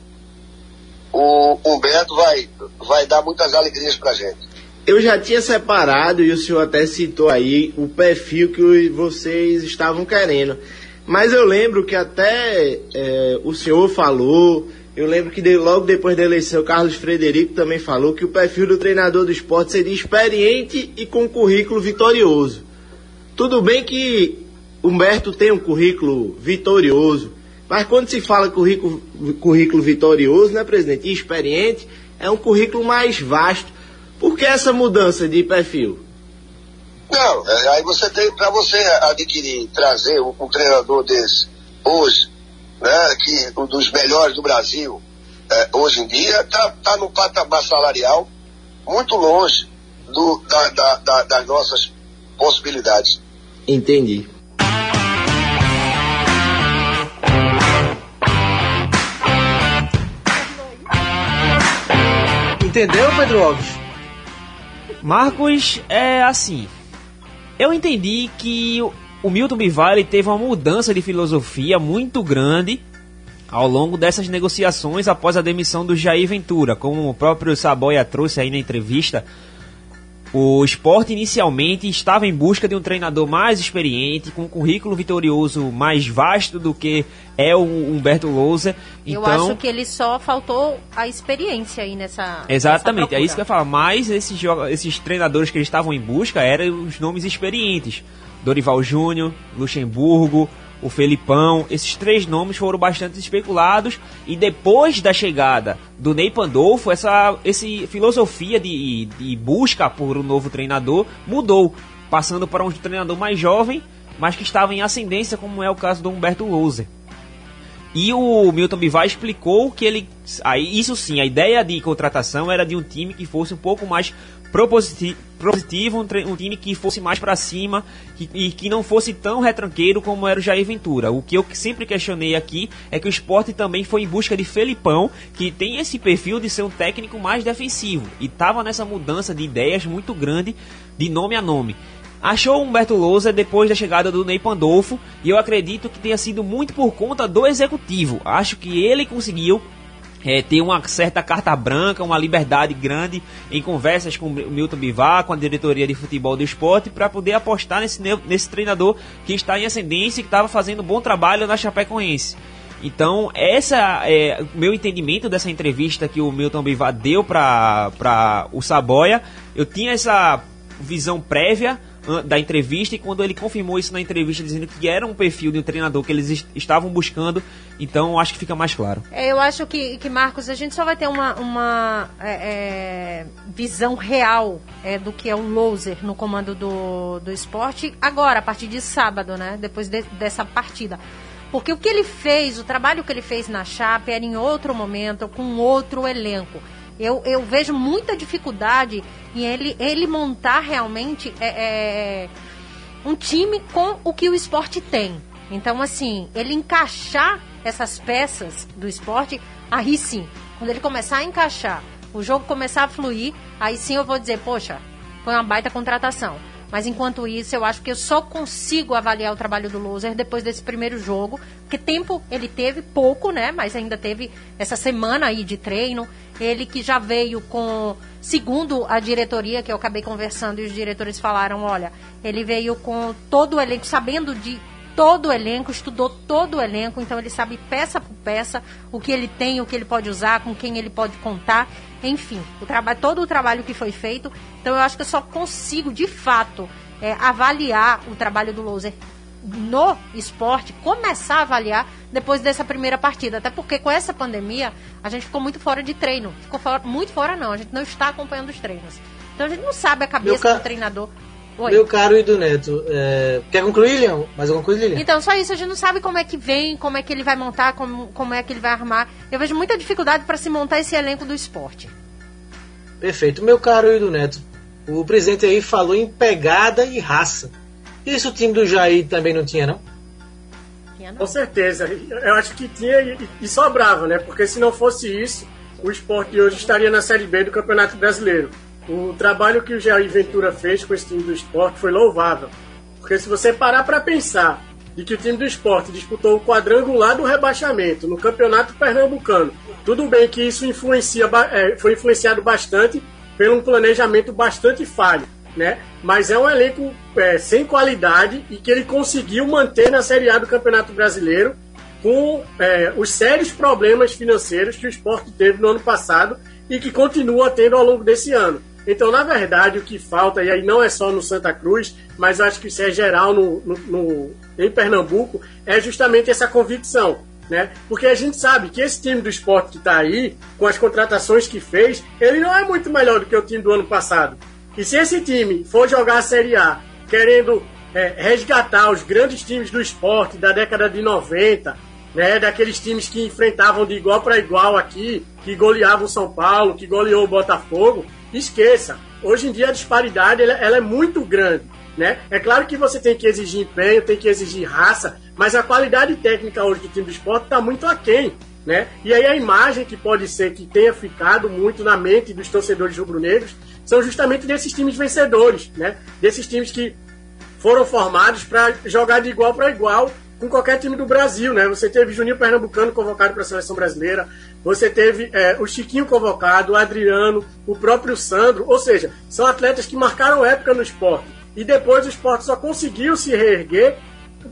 o Humberto vai, vai dar muitas alegrias pra gente. Eu já tinha separado, e o senhor até citou aí, o perfil que vocês estavam querendo. Mas eu lembro que até é, o senhor falou, eu lembro que de, logo depois da eleição, Carlos Frederico também falou que o perfil do treinador do esporte seria experiente e com currículo vitorioso. Tudo bem que Humberto tem um currículo vitorioso, mas quando se fala currículo, currículo vitorioso, né, presidente, e experiente, é um currículo mais vasto. Por que essa mudança de perfil? Não, é, aí você tem, para você adquirir, trazer um, um, treinador desse hoje, né, que um dos melhores do Brasil, é, hoje em dia, tá, tá no patamar salarial muito longe do, da, da, da, das nossas possibilidades. Entendi. Entendeu, Pedro Alves? Marcos, é assim. Eu entendi que o Milton Bivar teve uma mudança de filosofia muito grande ao longo dessas negociações após a demissão do Jair Ventura, como o próprio Saboia trouxe aí na entrevista. O esporte inicialmente estava em busca de um treinador mais experiente, com um currículo vitorioso mais vasto do que é o Humberto Lousa. Eu então, acho que ele só faltou a experiência aí nessa. Exatamente, nessa é isso que eu ia falar. Mas esses, esses treinadores que eles estavam em busca eram os nomes experientes. Dorival Júnior, Luxemburgo, o Felipão, esses três nomes foram bastante especulados e depois da chegada do Ney Pandolfo, essa, essa filosofia de, de busca por um novo treinador mudou, passando para um treinador mais jovem, mas que estava em ascendência, como é o caso do Humberto Louser. E o Milton Bivar explicou que ele. Aí, isso sim, a ideia de contratação era de um time que fosse um pouco mais propositivo, um, time que fosse mais para cima e que não fosse tão retranqueiro como era o Jair Ventura. O que eu sempre questionei aqui é que o esporte também foi em busca de Felipão, que tem esse perfil de ser um técnico mais defensivo e estava nessa mudança de ideias muito grande de nome a nome. Achou Humberto Lousa depois da chegada do Ney Pandolfo e eu acredito que tenha sido muito por conta do executivo. Acho que ele conseguiu é, ter uma certa carta branca, uma liberdade grande em conversas com o Milton Bivar, com a diretoria de futebol do esporte, para poder apostar nesse, nesse treinador que está em ascendência e que estava fazendo um bom trabalho na Chapecoense. Então, essa é o meu entendimento dessa entrevista que o Milton Bivar deu para o Saboia. Eu tinha essa visão prévia da entrevista e quando ele confirmou isso na entrevista dizendo que era um perfil de um treinador que eles estavam buscando, então acho que fica mais claro. É, eu acho que, que, Marcos, a gente só vai ter uma, uma é, é, visão real é, do que é o loser no comando do, do esporte agora, a partir de sábado, né? Depois de, dessa partida. Porque o que ele fez, o trabalho que ele fez na Chape era em outro momento, com outro elenco. Eu, eu vejo muita dificuldade em ele, ele montar realmente é, é, um time com o que o esporte tem. Então, assim, ele encaixar essas peças do esporte, aí sim, quando ele começar a encaixar, o jogo começar a fluir, aí sim eu vou dizer, poxa, foi uma baita contratação. Mas enquanto isso, eu acho que eu só consigo avaliar o trabalho do Loser depois desse primeiro jogo. Porque tempo ele teve, pouco, né? Mas ainda teve essa semana aí de treino. Ele que já veio com, segundo a diretoria, que eu acabei conversando e os diretores falaram, olha, ele veio com todo o elenco, sabendo de todo o elenco, estudou todo o elenco, então ele sabe peça por peça o que ele tem, o que ele pode usar, com quem ele pode contar, enfim, o trabalho, todo o trabalho que foi feito. Então eu acho que eu só consigo, de fato, é, avaliar o trabalho do Loser no esporte, começar a avaliar depois dessa primeira partida. Até porque com essa pandemia a gente ficou muito fora de treino. Ficou fora, muito fora não, a gente não está acompanhando os treinos. Então a gente não sabe a cabeça do treinador. Oi. Meu caro e do Neto, é... quer concluir, Leão? Mais alguma coisa, Lilian? Então, só isso, a gente não sabe como é que vem, como é que ele vai montar, como, como é que ele vai armar. Eu vejo muita dificuldade para se montar esse elenco do esporte. Perfeito. Meu caro e do Neto, o presidente aí falou em pegada e raça. Isso o time do Jair também não tinha, não? Tinha, não. Com certeza. Eu acho que tinha e, e sobrava, né? Porque se não fosse isso, o esporte hoje estaria na Série B do Campeonato Brasileiro. O trabalho que o Jair Ventura fez com esse time do esporte foi louvável. Porque se você parar para pensar de que o time do esporte disputou o quadrangular do rebaixamento no Campeonato Pernambucano, tudo bem que isso influencia, é, foi influenciado bastante pelo planejamento bastante falho, né? Mas é um elenco é, sem qualidade e que ele conseguiu manter na Série A do Campeonato Brasileiro com é, os sérios problemas financeiros que o esporte teve no ano passado e que continua tendo ao longo desse ano. Então, na verdade, o que falta, e aí não é só no Santa Cruz, mas acho que isso é geral no, no, no, em Pernambuco, é justamente essa convicção. Né? Porque a gente sabe que esse time do esporte que está aí, com as contratações que fez, ele não é muito melhor do que o time do ano passado. E se esse time for jogar a Série A querendo é, resgatar os grandes times do esporte da década de 90, né, daqueles times que enfrentavam de igual para igual aqui, que goleavam o São Paulo, que goleou o Botafogo, esqueça. Hoje em dia a disparidade ela, ela é muito grande. Né? É claro que você tem que exigir empenho, tem que exigir raça, mas a qualidade técnica hoje do time do esporte está muito aquém. Né? E aí a imagem que pode ser que tenha ficado muito na mente dos torcedores rubro-negros são justamente desses times vencedores, né? Desses times que foram formados para jogar de igual para igual com qualquer time do Brasil, né? Você teve Juninho Pernambucano convocado para a seleção brasileira, você teve é, o Chiquinho convocado, o Adriano, o próprio Sandro, ou seja, são atletas que marcaram época no esporte. E depois o esporte só conseguiu se reerguer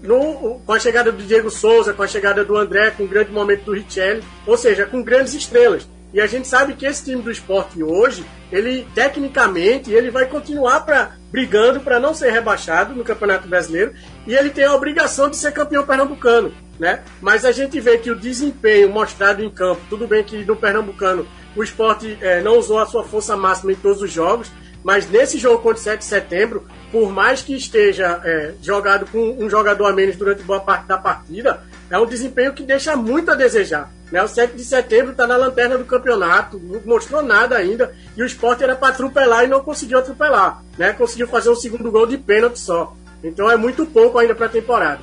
no, com a chegada do Diego Souza, com a chegada do André, com o grande momento do Richelli, ou seja, com grandes estrelas. E a gente sabe que esse time do esporte hoje, ele tecnicamente, ele vai continuar pra, brigando para não ser rebaixado no Campeonato Brasileiro e ele tem a obrigação de ser campeão pernambucano. Né? Mas a gente vê que o desempenho mostrado em campo, tudo bem que no Pernambucano o esporte é, não usou a sua força máxima em todos os jogos, mas nesse jogo contra o 7 de setembro, por mais que esteja é, jogado com um jogador a menos durante boa parte da partida, é um desempenho que deixa muito a desejar. Né? O 7 de setembro está na lanterna do campeonato, não mostrou nada ainda, e o esporte era para atropelar e não conseguiu atropelar. Né? Conseguiu fazer um segundo gol de pênalti só. Então é muito pouco ainda para a temporada.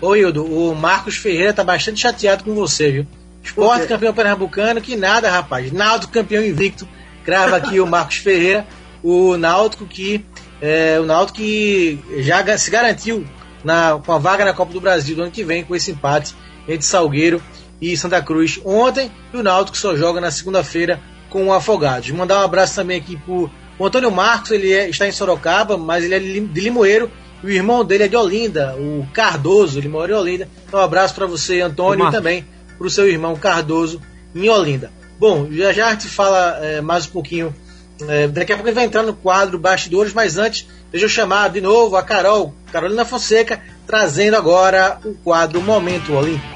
Ô Hildo, o Marcos Ferreira tá bastante chateado com você, viu? Esporte campeão pernambucano, que nada, rapaz. Naldo campeão invicto. Crava aqui o Marcos Ferreira. O Náutico que. É, o Náutico que já se garantiu na, com a vaga na Copa do Brasil do ano que vem, com esse empate entre Salgueiro e Santa Cruz ontem. E o Náutico só joga na segunda-feira com o Afogados. Mandar um abraço também aqui pro o Antônio Marcos, ele é, está em Sorocaba, mas ele é de Limoeiro. E o irmão dele é de Olinda, o Cardoso, ele mora em Olinda. Então, um abraço para você, Antônio, e também para o seu irmão Cardoso em Olinda. Bom, já já a gente fala é, mais um pouquinho. É, daqui a pouco ele vai entrar no quadro Bastidores, mas antes, deixa eu chamar de novo a Carol, Carolina Fonseca, trazendo agora o quadro Momento Olímpico.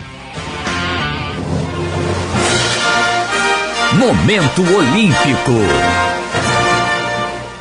Momento Olímpico.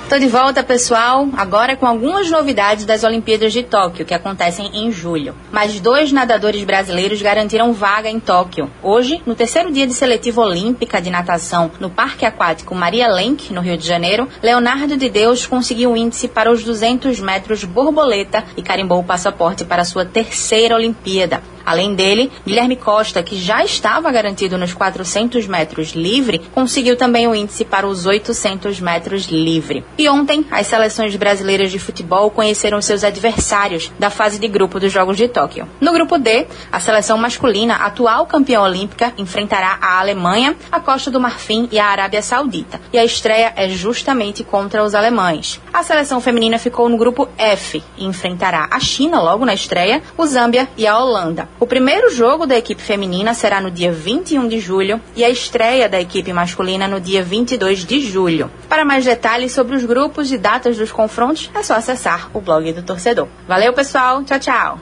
Tô de volta, pessoal, agora com algumas novidades das Olimpíadas de Tóquio, que acontecem em julho. Mais dois nadadores brasileiros garantiram vaga em Tóquio. Hoje, no terceiro dia de seletiva olímpica de natação no Parque Aquático Maria Lenk, no Rio de Janeiro, Leonardo de Deus conseguiu o índice para os 200 metros borboleta e carimbou o passaporte para sua terceira Olimpíada. Além dele, Guilherme Costa, que já estava garantido nos 400 metros livre, conseguiu também o índice para os 800 metros livre. E ontem, as seleções brasileiras de futebol conheceram seus adversários da fase de grupo dos Jogos de Tóquio. No grupo D, a seleção masculina, atual campeã olímpica, enfrentará a Alemanha, a Costa do Marfim e a Arábia Saudita. E a estreia é justamente contra os alemães. A seleção feminina ficou no grupo F e enfrentará a China logo na estreia, o Zâmbia e a Holanda. O primeiro jogo da equipe feminina será no dia 21 de julho e a estreia da equipe masculina no dia 22 de julho. Para mais detalhes sobre os grupos e datas dos confrontos, é só acessar o blog do torcedor. Valeu, pessoal. Tchau, tchau.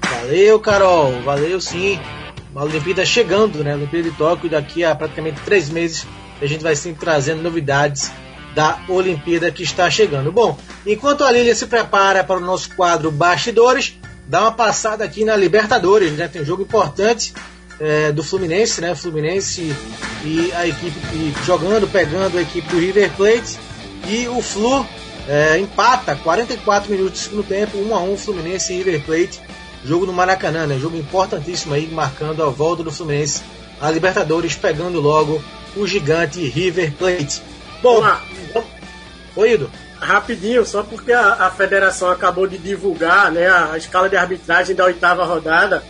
Valeu, Carol. Valeu, sim. A Olimpíada chegando, né? Olimpíada de Tóquio daqui a praticamente três meses. A gente vai sempre trazendo novidades da Olimpíada que está chegando. Bom, enquanto a Lília se prepara para o nosso quadro Bastidores, dá uma passada aqui na Libertadores, né? Tem jogo importante é, do Fluminense, né? Fluminense e a equipe e jogando, pegando a equipe do River Plate e o Flu é, empata 44 minutos do segundo tempo, 1 a 1 Fluminense e River Plate. Jogo no Maracanã, né? Jogo importantíssimo aí, marcando a volta do Fluminense a Libertadores, pegando logo o gigante River Plate. Bom, Oi, Ido. Rapidinho, só porque a, a, federação acabou de divulgar né, a, a, escala de arbitragem da oitava rodada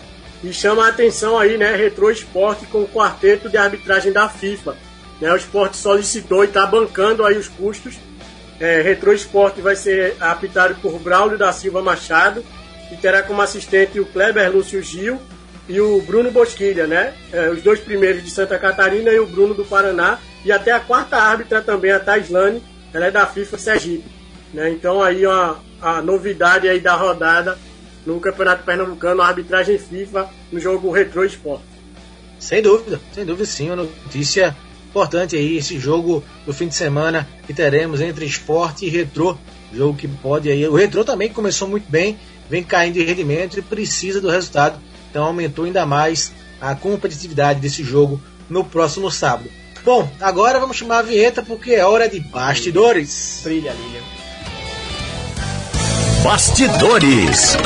e chama a atenção aí, né, Retro Esporte com o quarteto de arbitragem da FIFA. Né, o esporte solicitou e está bancando aí os custos. É, Retro Esporte vai ser apitado por Braulio da Silva Machado e terá como assistente o Kleber Lúcio Gil e o Bruno Bosquilha, né? É, os dois primeiros de Santa Catarina e o Bruno do Paraná. E até a quarta árbitra também, a Taislane, ela é da FIFA Sergipe. Né? Então aí a novidade aí da rodada no Campeonato Pernambucano, a arbitragem FIFA no jogo Retro Esporte. Sem dúvida, sem dúvida sim, uma notícia Importante aí esse jogo do fim de semana que teremos entre esporte e retrô. Jogo que pode aí. O retrô também começou muito bem, vem caindo de rendimento e precisa do resultado. Então aumentou ainda mais a competitividade desse jogo no próximo sábado. Bom, agora vamos chamar a vinheta porque é hora de bastidores. Brilha, Lilian. Bastidores.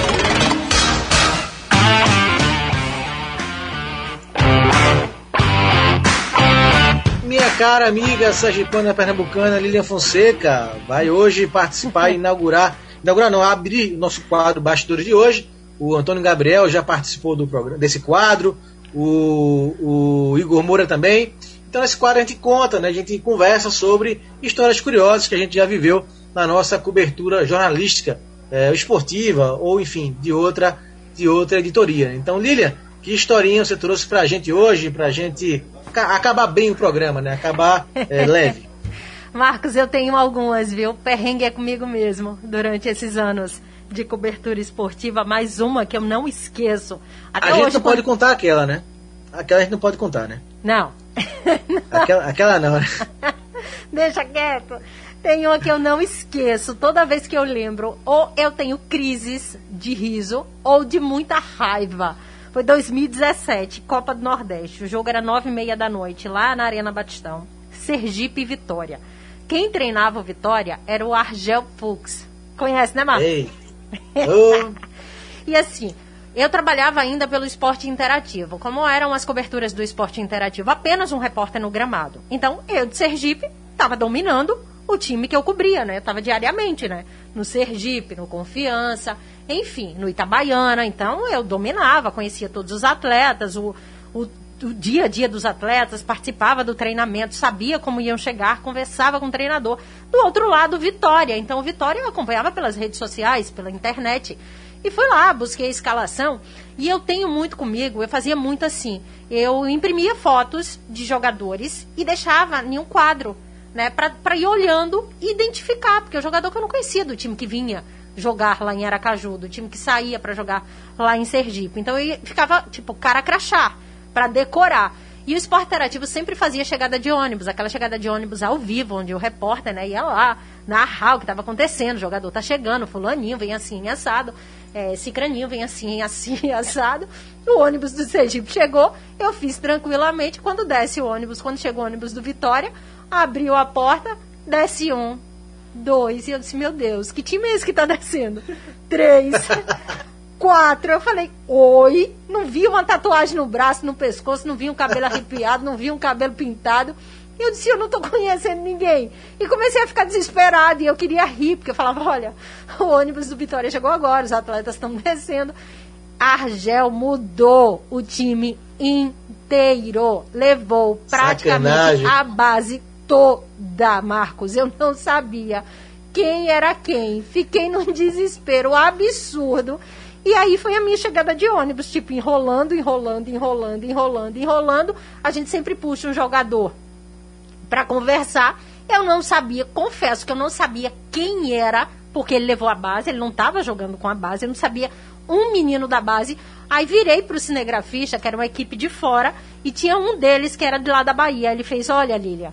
Minha cara amiga Sergipana Pernambucana Lilian Fonseca vai hoje participar e inaugurar, inaugurar não, abrir o nosso quadro Bastidores de hoje. O Antônio Gabriel já participou do programa, desse quadro, o, o Igor Moura também. Então nesse quadro a gente conta, né, a gente conversa sobre histórias curiosas que a gente já viveu na nossa cobertura jornalística, é, esportiva ou enfim de outra de outra editoria. Então Lilian, que historinha você trouxe pra gente hoje, pra gente acabar bem o programa, né? Acabar é, leve. Marcos, eu tenho algumas, viu? Perrengue é comigo mesmo durante esses anos de cobertura esportiva. Mais uma que eu não esqueço. Até a gente não pode contar aquela, né? Aquela a gente não pode contar, né? Não. Aquela, aquela não, né? Deixa quieto. Tem uma que eu não esqueço. Toda vez que eu lembro, ou eu tenho crises de riso ou de muita raiva. Foi 2017, Copa do Nordeste. O jogo era nove e meia da noite, lá na Arena Batistão. Sergipe e Vitória. Quem treinava o Vitória era o Argel Fux. Conhece, né, Marcos? Ei. Oh. e assim, eu trabalhava ainda pelo esporte interativo. Como eram as coberturas do esporte interativo? Apenas um repórter no gramado. Então, eu de Sergipe estava dominando o time que eu cobria, né? Eu estava diariamente, né? No Sergipe, no Confiança, enfim, no Itabaiana. Então, eu dominava, conhecia todos os atletas, o, o, o dia a dia dos atletas, participava do treinamento, sabia como iam chegar, conversava com o treinador. Do outro lado, Vitória. Então, Vitória eu acompanhava pelas redes sociais, pela internet. E fui lá, busquei a escalação. E eu tenho muito comigo, eu fazia muito assim. Eu imprimia fotos de jogadores e deixava em um quadro né, para ir olhando e identificar, porque o jogador que eu não conhecia do time que vinha jogar lá em Aracaju, do time que saía para jogar lá em Sergipe. Então eu ficava tipo cara crachá para decorar. E o esporte interativo sempre fazia chegada de ônibus, aquela chegada de ônibus ao vivo, onde o repórter né, ia lá narrar o que estava acontecendo, o jogador está chegando, fulaninho vem assim assado, é, cicraninho vem assim, assim assado. O ônibus do Sergipe chegou, eu fiz tranquilamente. Quando desce o ônibus, quando chegou o ônibus do Vitória, abriu a porta, desce um, dois, e eu disse, meu Deus, que time é esse que tá descendo? Três, quatro. Eu falei, oi, não vi uma tatuagem no braço, no pescoço, não vi um cabelo arrepiado, não vi um cabelo pintado. E eu disse, eu não tô conhecendo ninguém. E comecei a ficar desesperada e eu queria rir, porque eu falava, olha, o ônibus do Vitória chegou agora, os atletas estão descendo. Argel mudou o time inteiro. Levou praticamente Sacanagem. a base toda, Marcos. Eu não sabia quem era quem. Fiquei num desespero absurdo. E aí foi a minha chegada de ônibus, tipo, enrolando, enrolando, enrolando, enrolando, enrolando. A gente sempre puxa um jogador para conversar. Eu não sabia, confesso que eu não sabia quem era, porque ele levou a base, ele não estava jogando com a base, eu não sabia um menino da base. Aí virei para o cinegrafista, que era uma equipe de fora, e tinha um deles que era de lá da Bahia. Ele fez: Olha, Lília,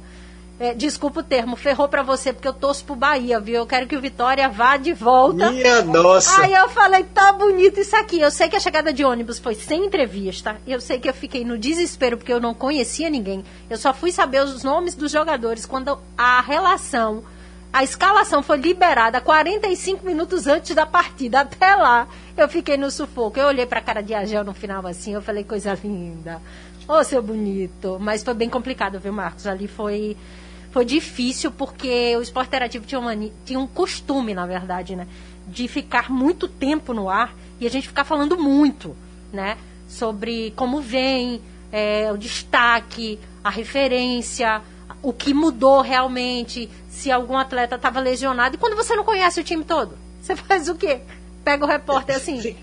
é, desculpa o termo, ferrou pra você, porque eu torço pro Bahia, viu? Eu quero que o Vitória vá de volta. Minha nossa! Aí eu falei, tá bonito isso aqui. Eu sei que a chegada de ônibus foi sem entrevista. Eu sei que eu fiquei no desespero porque eu não conhecia ninguém. Eu só fui saber os nomes dos jogadores quando a relação, a escalação foi liberada 45 minutos antes da partida. Até lá, eu fiquei no sufoco. Eu olhei pra cara de Agel no final assim, eu falei, coisa linda. Ô, seu bonito. Mas foi bem complicado, viu, Marcos? Ali foi foi difícil porque o esporte interativo tinha, uma, tinha um costume, na verdade, né? De ficar muito tempo no ar e a gente ficar falando muito, né? Sobre como vem, é, o destaque, a referência, o que mudou realmente, se algum atleta estava lesionado. E quando você não conhece o time todo, você faz o quê? Pega o repórter assim.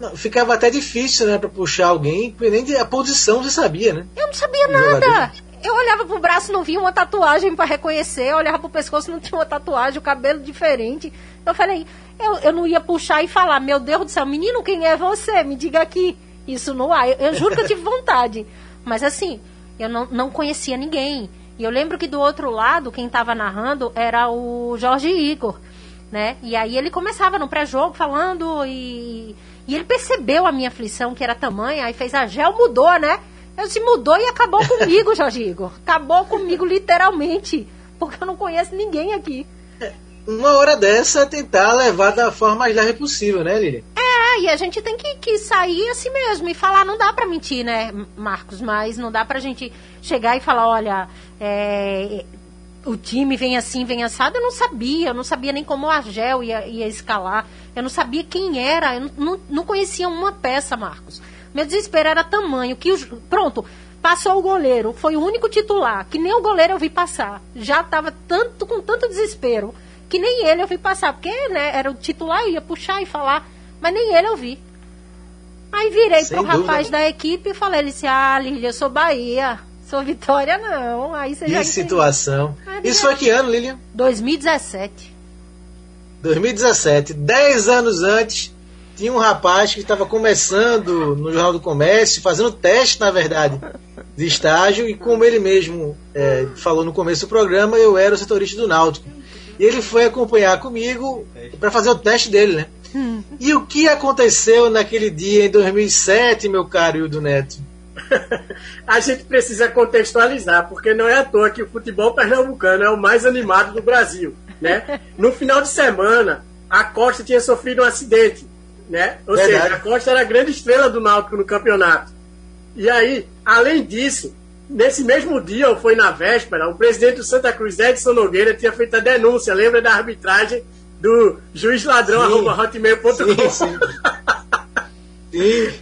Não, ficava até difícil, né, pra puxar alguém, porque nem a posição você sabia, né? Eu não sabia nada. Eu olhava pro braço, não via uma tatuagem para reconhecer. Eu olhava pro pescoço, não tinha uma tatuagem, o cabelo diferente. Eu falei, eu, eu não ia puxar e falar, meu Deus do céu, menino, quem é você? Me diga aqui. Isso no ar. Eu, eu juro que eu tive vontade. Mas assim, Eu não, não conhecia ninguém. E eu lembro que do outro lado, quem estava narrando era o Jorge Igor, né? E aí ele começava no pré-jogo falando e, e ele percebeu a minha aflição, que era tamanha, aí fez a gel, mudou, né? Eu disse, mudou e acabou comigo, Jorge Igor. Acabou comigo literalmente, porque eu não conheço ninguém aqui. Uma hora dessa tentar levar da forma mais leve possível, né, Lili? É, e a gente tem que, que sair assim mesmo e falar, não dá pra mentir, né, Marcos? Mas não dá pra gente chegar e falar, olha, é, o time vem assim, vem assado. Eu não sabia, eu não sabia nem como o Argel ia, ia escalar. Eu não sabia quem era, eu não, não conhecia uma peça, Marcos. Meu desespero era tamanho que os, pronto, passou o goleiro, foi o único titular, que nem o goleiro eu vi passar. Já estava tanto com tanto desespero que nem ele eu vi passar, porque né, era o titular, eu ia puxar e falar, mas nem ele eu vi. Aí virei Sem pro dúvida. rapaz da equipe e falei, ele disse, ah, Lília, eu sou Bahia, sou Vitória não. Aí você que já situação. Isso foi que ano, Lilian? 2017. 2017, 10 anos antes, tinha um rapaz que estava começando no Jornal do Comércio, fazendo teste, na verdade, de estágio, e como ele mesmo é, falou no começo do programa, eu era o setorista do Náutico. E ele foi acompanhar comigo para fazer o teste dele, né? E o que aconteceu naquele dia em 2007, meu caro Hildo Neto? a gente precisa contextualizar, porque não é à toa que o futebol pernambucano é o mais animado do Brasil. Né? No final de semana, a Costa tinha sofrido um acidente. Né? Ou Verdade. seja, a Costa era a grande estrela do Náutico no campeonato. E aí, além disso, Nesse mesmo dia, ou foi na véspera, o presidente do Santa Cruz, Edson Nogueira, tinha feito a denúncia, lembra da arbitragem do juiz ladrão, arroba hotmail.com. Sim, sim. sim.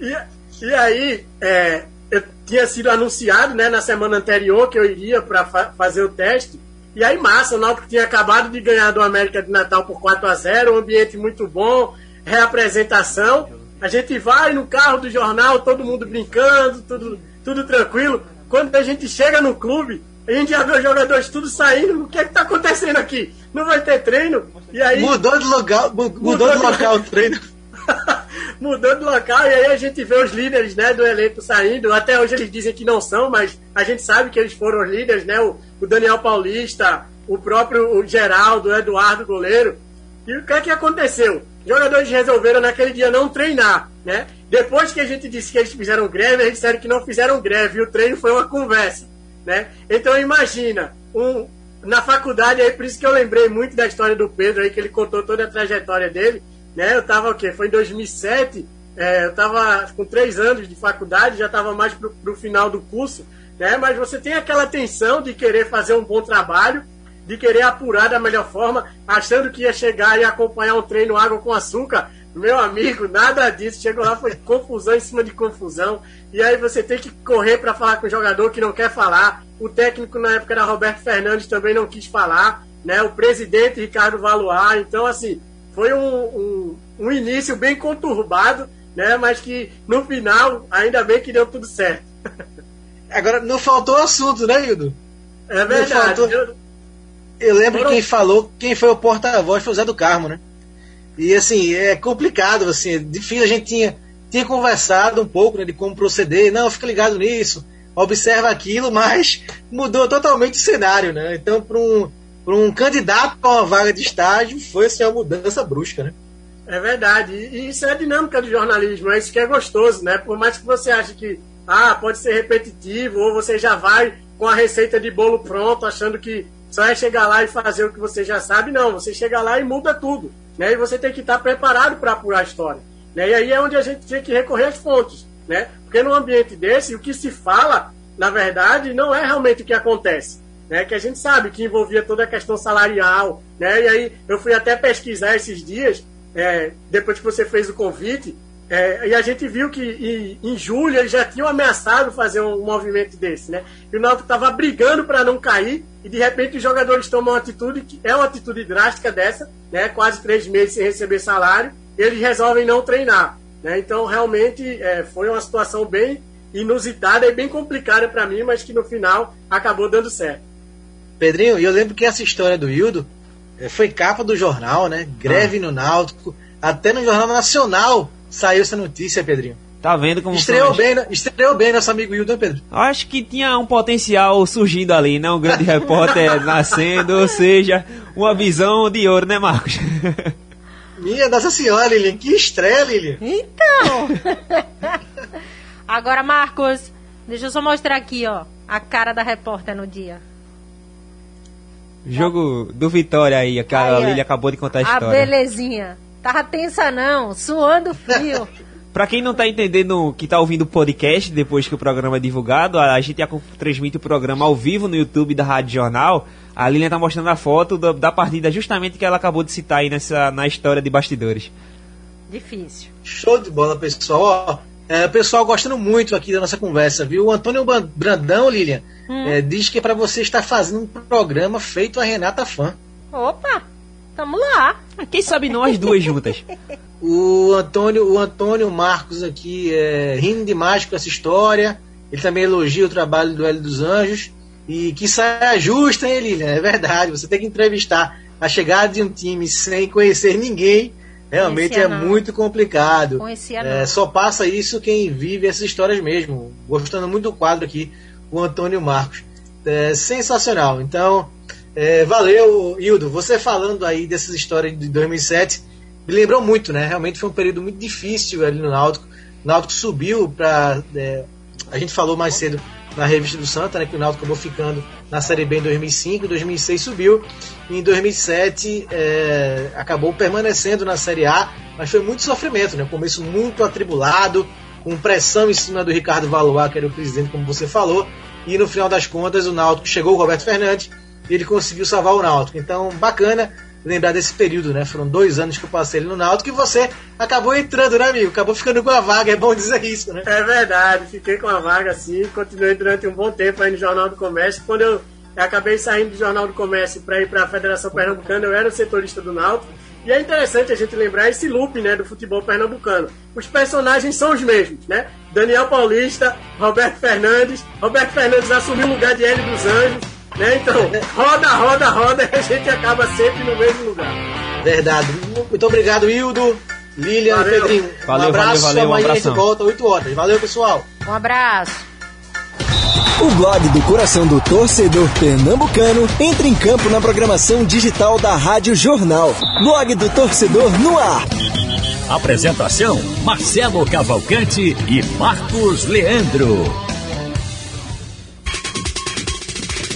E, e aí, é, eu tinha sido anunciado né, na semana anterior que eu iria para fa fazer o teste. E aí, massa, o Náutico tinha acabado de ganhar do América de Natal por 4 a 0 um ambiente muito bom, reapresentação. A gente vai no carro do jornal, todo mundo brincando, tudo tudo tranquilo. Quando a gente chega no clube, a gente já vê os jogadores tudo saindo. O que é que tá acontecendo aqui? Não vai ter treino? E aí. Mudou de local, mudou, mudou de local o treino. mudou de local, e aí a gente vê os líderes né, do elenco saindo. Até hoje eles dizem que não são, mas a gente sabe que eles foram os líderes, né? O, o Daniel Paulista, o próprio o Geraldo, o Eduardo Goleiro. E o que é que aconteceu? Jogadores resolveram naquele dia não treinar, né? Depois que a gente disse que eles fizeram greve, eles disseram que não fizeram greve, e o treino foi uma conversa, né? Então imagina, um, na faculdade, aí por isso que eu lembrei muito da história do Pedro aí, que ele contou toda a trajetória dele, né? Eu tava o quê? Foi em 2007, é, eu tava com três anos de faculdade, já tava mais pro, pro final do curso, né? Mas você tem aquela tensão de querer fazer um bom trabalho, de querer apurar da melhor forma, achando que ia chegar e acompanhar um treino água com açúcar. Meu amigo, nada disso. Chegou lá, foi confusão em cima de confusão. E aí você tem que correr para falar com o jogador que não quer falar. O técnico na época era Roberto Fernandes também não quis falar. Né? O presidente Ricardo Valois. Então, assim, foi um, um, um início bem conturbado, né? mas que no final, ainda bem que deu tudo certo. Agora, não faltou assunto, né, Hildo? É verdade. Eu, eu lembro Foram... quem falou, quem foi o porta-voz foi o Zé do Carmo, né? E assim, é complicado, assim, é difícil, a gente tinha, tinha conversado um pouco né, de como proceder, não, fica ligado nisso, observa aquilo, mas mudou totalmente o cenário, né? Então, para um, um candidato a uma vaga de estágio, foi assim, uma mudança brusca, né? É verdade, e isso é a dinâmica do jornalismo, é isso que é gostoso, né? Por mais que você ache que ah, pode ser repetitivo, ou você já vai com a receita de bolo pronto, achando que só é chegar lá e fazer o que você já sabe, não, você chega lá e muda tudo. Né? E você tem que estar preparado para apurar a história. Né? E aí é onde a gente tem que recorrer às fontes. Né? Porque num ambiente desse, o que se fala, na verdade, não é realmente o que acontece. Né? Que a gente sabe que envolvia toda a questão salarial. Né? E aí eu fui até pesquisar esses dias, é, depois que você fez o convite, é, e a gente viu que em, em, julho eles já tinham ameaçado fazer um movimento desse, né? E o Náutico estava brigando para não cair e de repente os jogadores tomam uma atitude que é uma atitude drástica dessa, né? Quase três meses sem receber salário, e eles resolvem não treinar, né? Então realmente é, foi uma situação bem inusitada e bem complicada para mim, mas que no final acabou dando certo. Pedrinho, eu lembro que essa história do Hildo é, foi capa do jornal, né? Greve ah. no Náutico, até no Jornal Nacional saiu essa notícia, Pedrinho. Tá vendo como estreou bem, né? estreou bem nosso amigo Hilton, Pedro? Acho que tinha um potencial surgindo ali, né? Um grande repórter nascendo, ou seja, uma visão de ouro, né, Marcos? Minha Nossa Senhora, Lilian, que estreia, Lilian. Então. Agora, Marcos, deixa eu só mostrar aqui, ó, a cara da repórter no dia. Jogo do Vitória aí, que a Lili acabou de contar a história. A belezinha. Tava tensa não, suando frio. Pra quem não tá entendendo, que tá ouvindo o podcast depois que o programa é divulgado, a, gente transmite o programa ao vivo no YouTube da Rádio Jornal. A Lilian tá mostrando a foto da, da partida justamente que ela acabou de citar aí nessa, na história de bastidores. Difícil. Show de bola, pessoal. É, pessoal gostando muito aqui da nossa conversa, viu? O Antônio Brandão, Lilian, hum. é, diz que é para você estar fazendo um programa feito a Renata Fã. Opa, tamo lá. Ah, quem sabe nós duas juntas. o Antônio, o Antônio Marcos aqui é, rindo demais com essa história. Ele também elogia o trabalho do Hélio dos Anjos. E que saia justa, hein, Lilian? É verdade. Você tem que entrevistar a chegada de um time sem conhecer ninguém realmente Conhecia é não. muito complicado. Conhecia é, só passa isso quem vive essas histórias mesmo. Gostando muito do quadro aqui, o Antônio Marcos. É, sensacional. Então, é, valeu, Hildo. Você falando aí dessas histórias de 2007, me lembrou muito, né? Realmente foi um período muito difícil ali no Náutico. O Náutico subiu para. É, a gente falou mais cedo na revista do Santa, né, que o Náutico acabou ficando na Série B em 2005, em 2006 subiu, e em 2007 é, acabou permanecendo na Série A, mas foi muito sofrimento, né, começo muito atribulado, com pressão em cima do Ricardo Valois, que era o presidente, como você falou, e no final das contas o Náutico chegou o Roberto Fernandes e ele conseguiu salvar o Náutico. Então, bacana lembrar desse período, né? Foram dois anos que eu passei ali no Náutico e você acabou entrando, né, amigo? Acabou ficando com a vaga, é bom dizer isso, né? É verdade, fiquei com a vaga assim, continuei durante um bom tempo aí no Jornal do Comércio. Quando eu, eu acabei saindo do Jornal do Comércio para ir para a Federação Pernambucana, eu era o setorista do Náutico. E é interessante a gente lembrar esse loop né, do futebol pernambucano. Os personagens são os mesmos, né? Daniel Paulista, Roberto Fernandes. Roberto Fernandes assumiu o lugar de Hélio dos Anjos. Né? Então, roda, roda, roda, a gente acaba sempre no mesmo lugar. Verdade. Muito obrigado, Hildo, Lilian e Pedrinho. Valeu, um abraço, valeu, valeu, amanhã um a gente volta 8 horas. Valeu, pessoal. Um abraço. O blog do coração do torcedor pernambucano entra em campo na programação digital da Rádio Jornal. Blog do torcedor no ar. Apresentação: Marcelo Cavalcante e Marcos Leandro.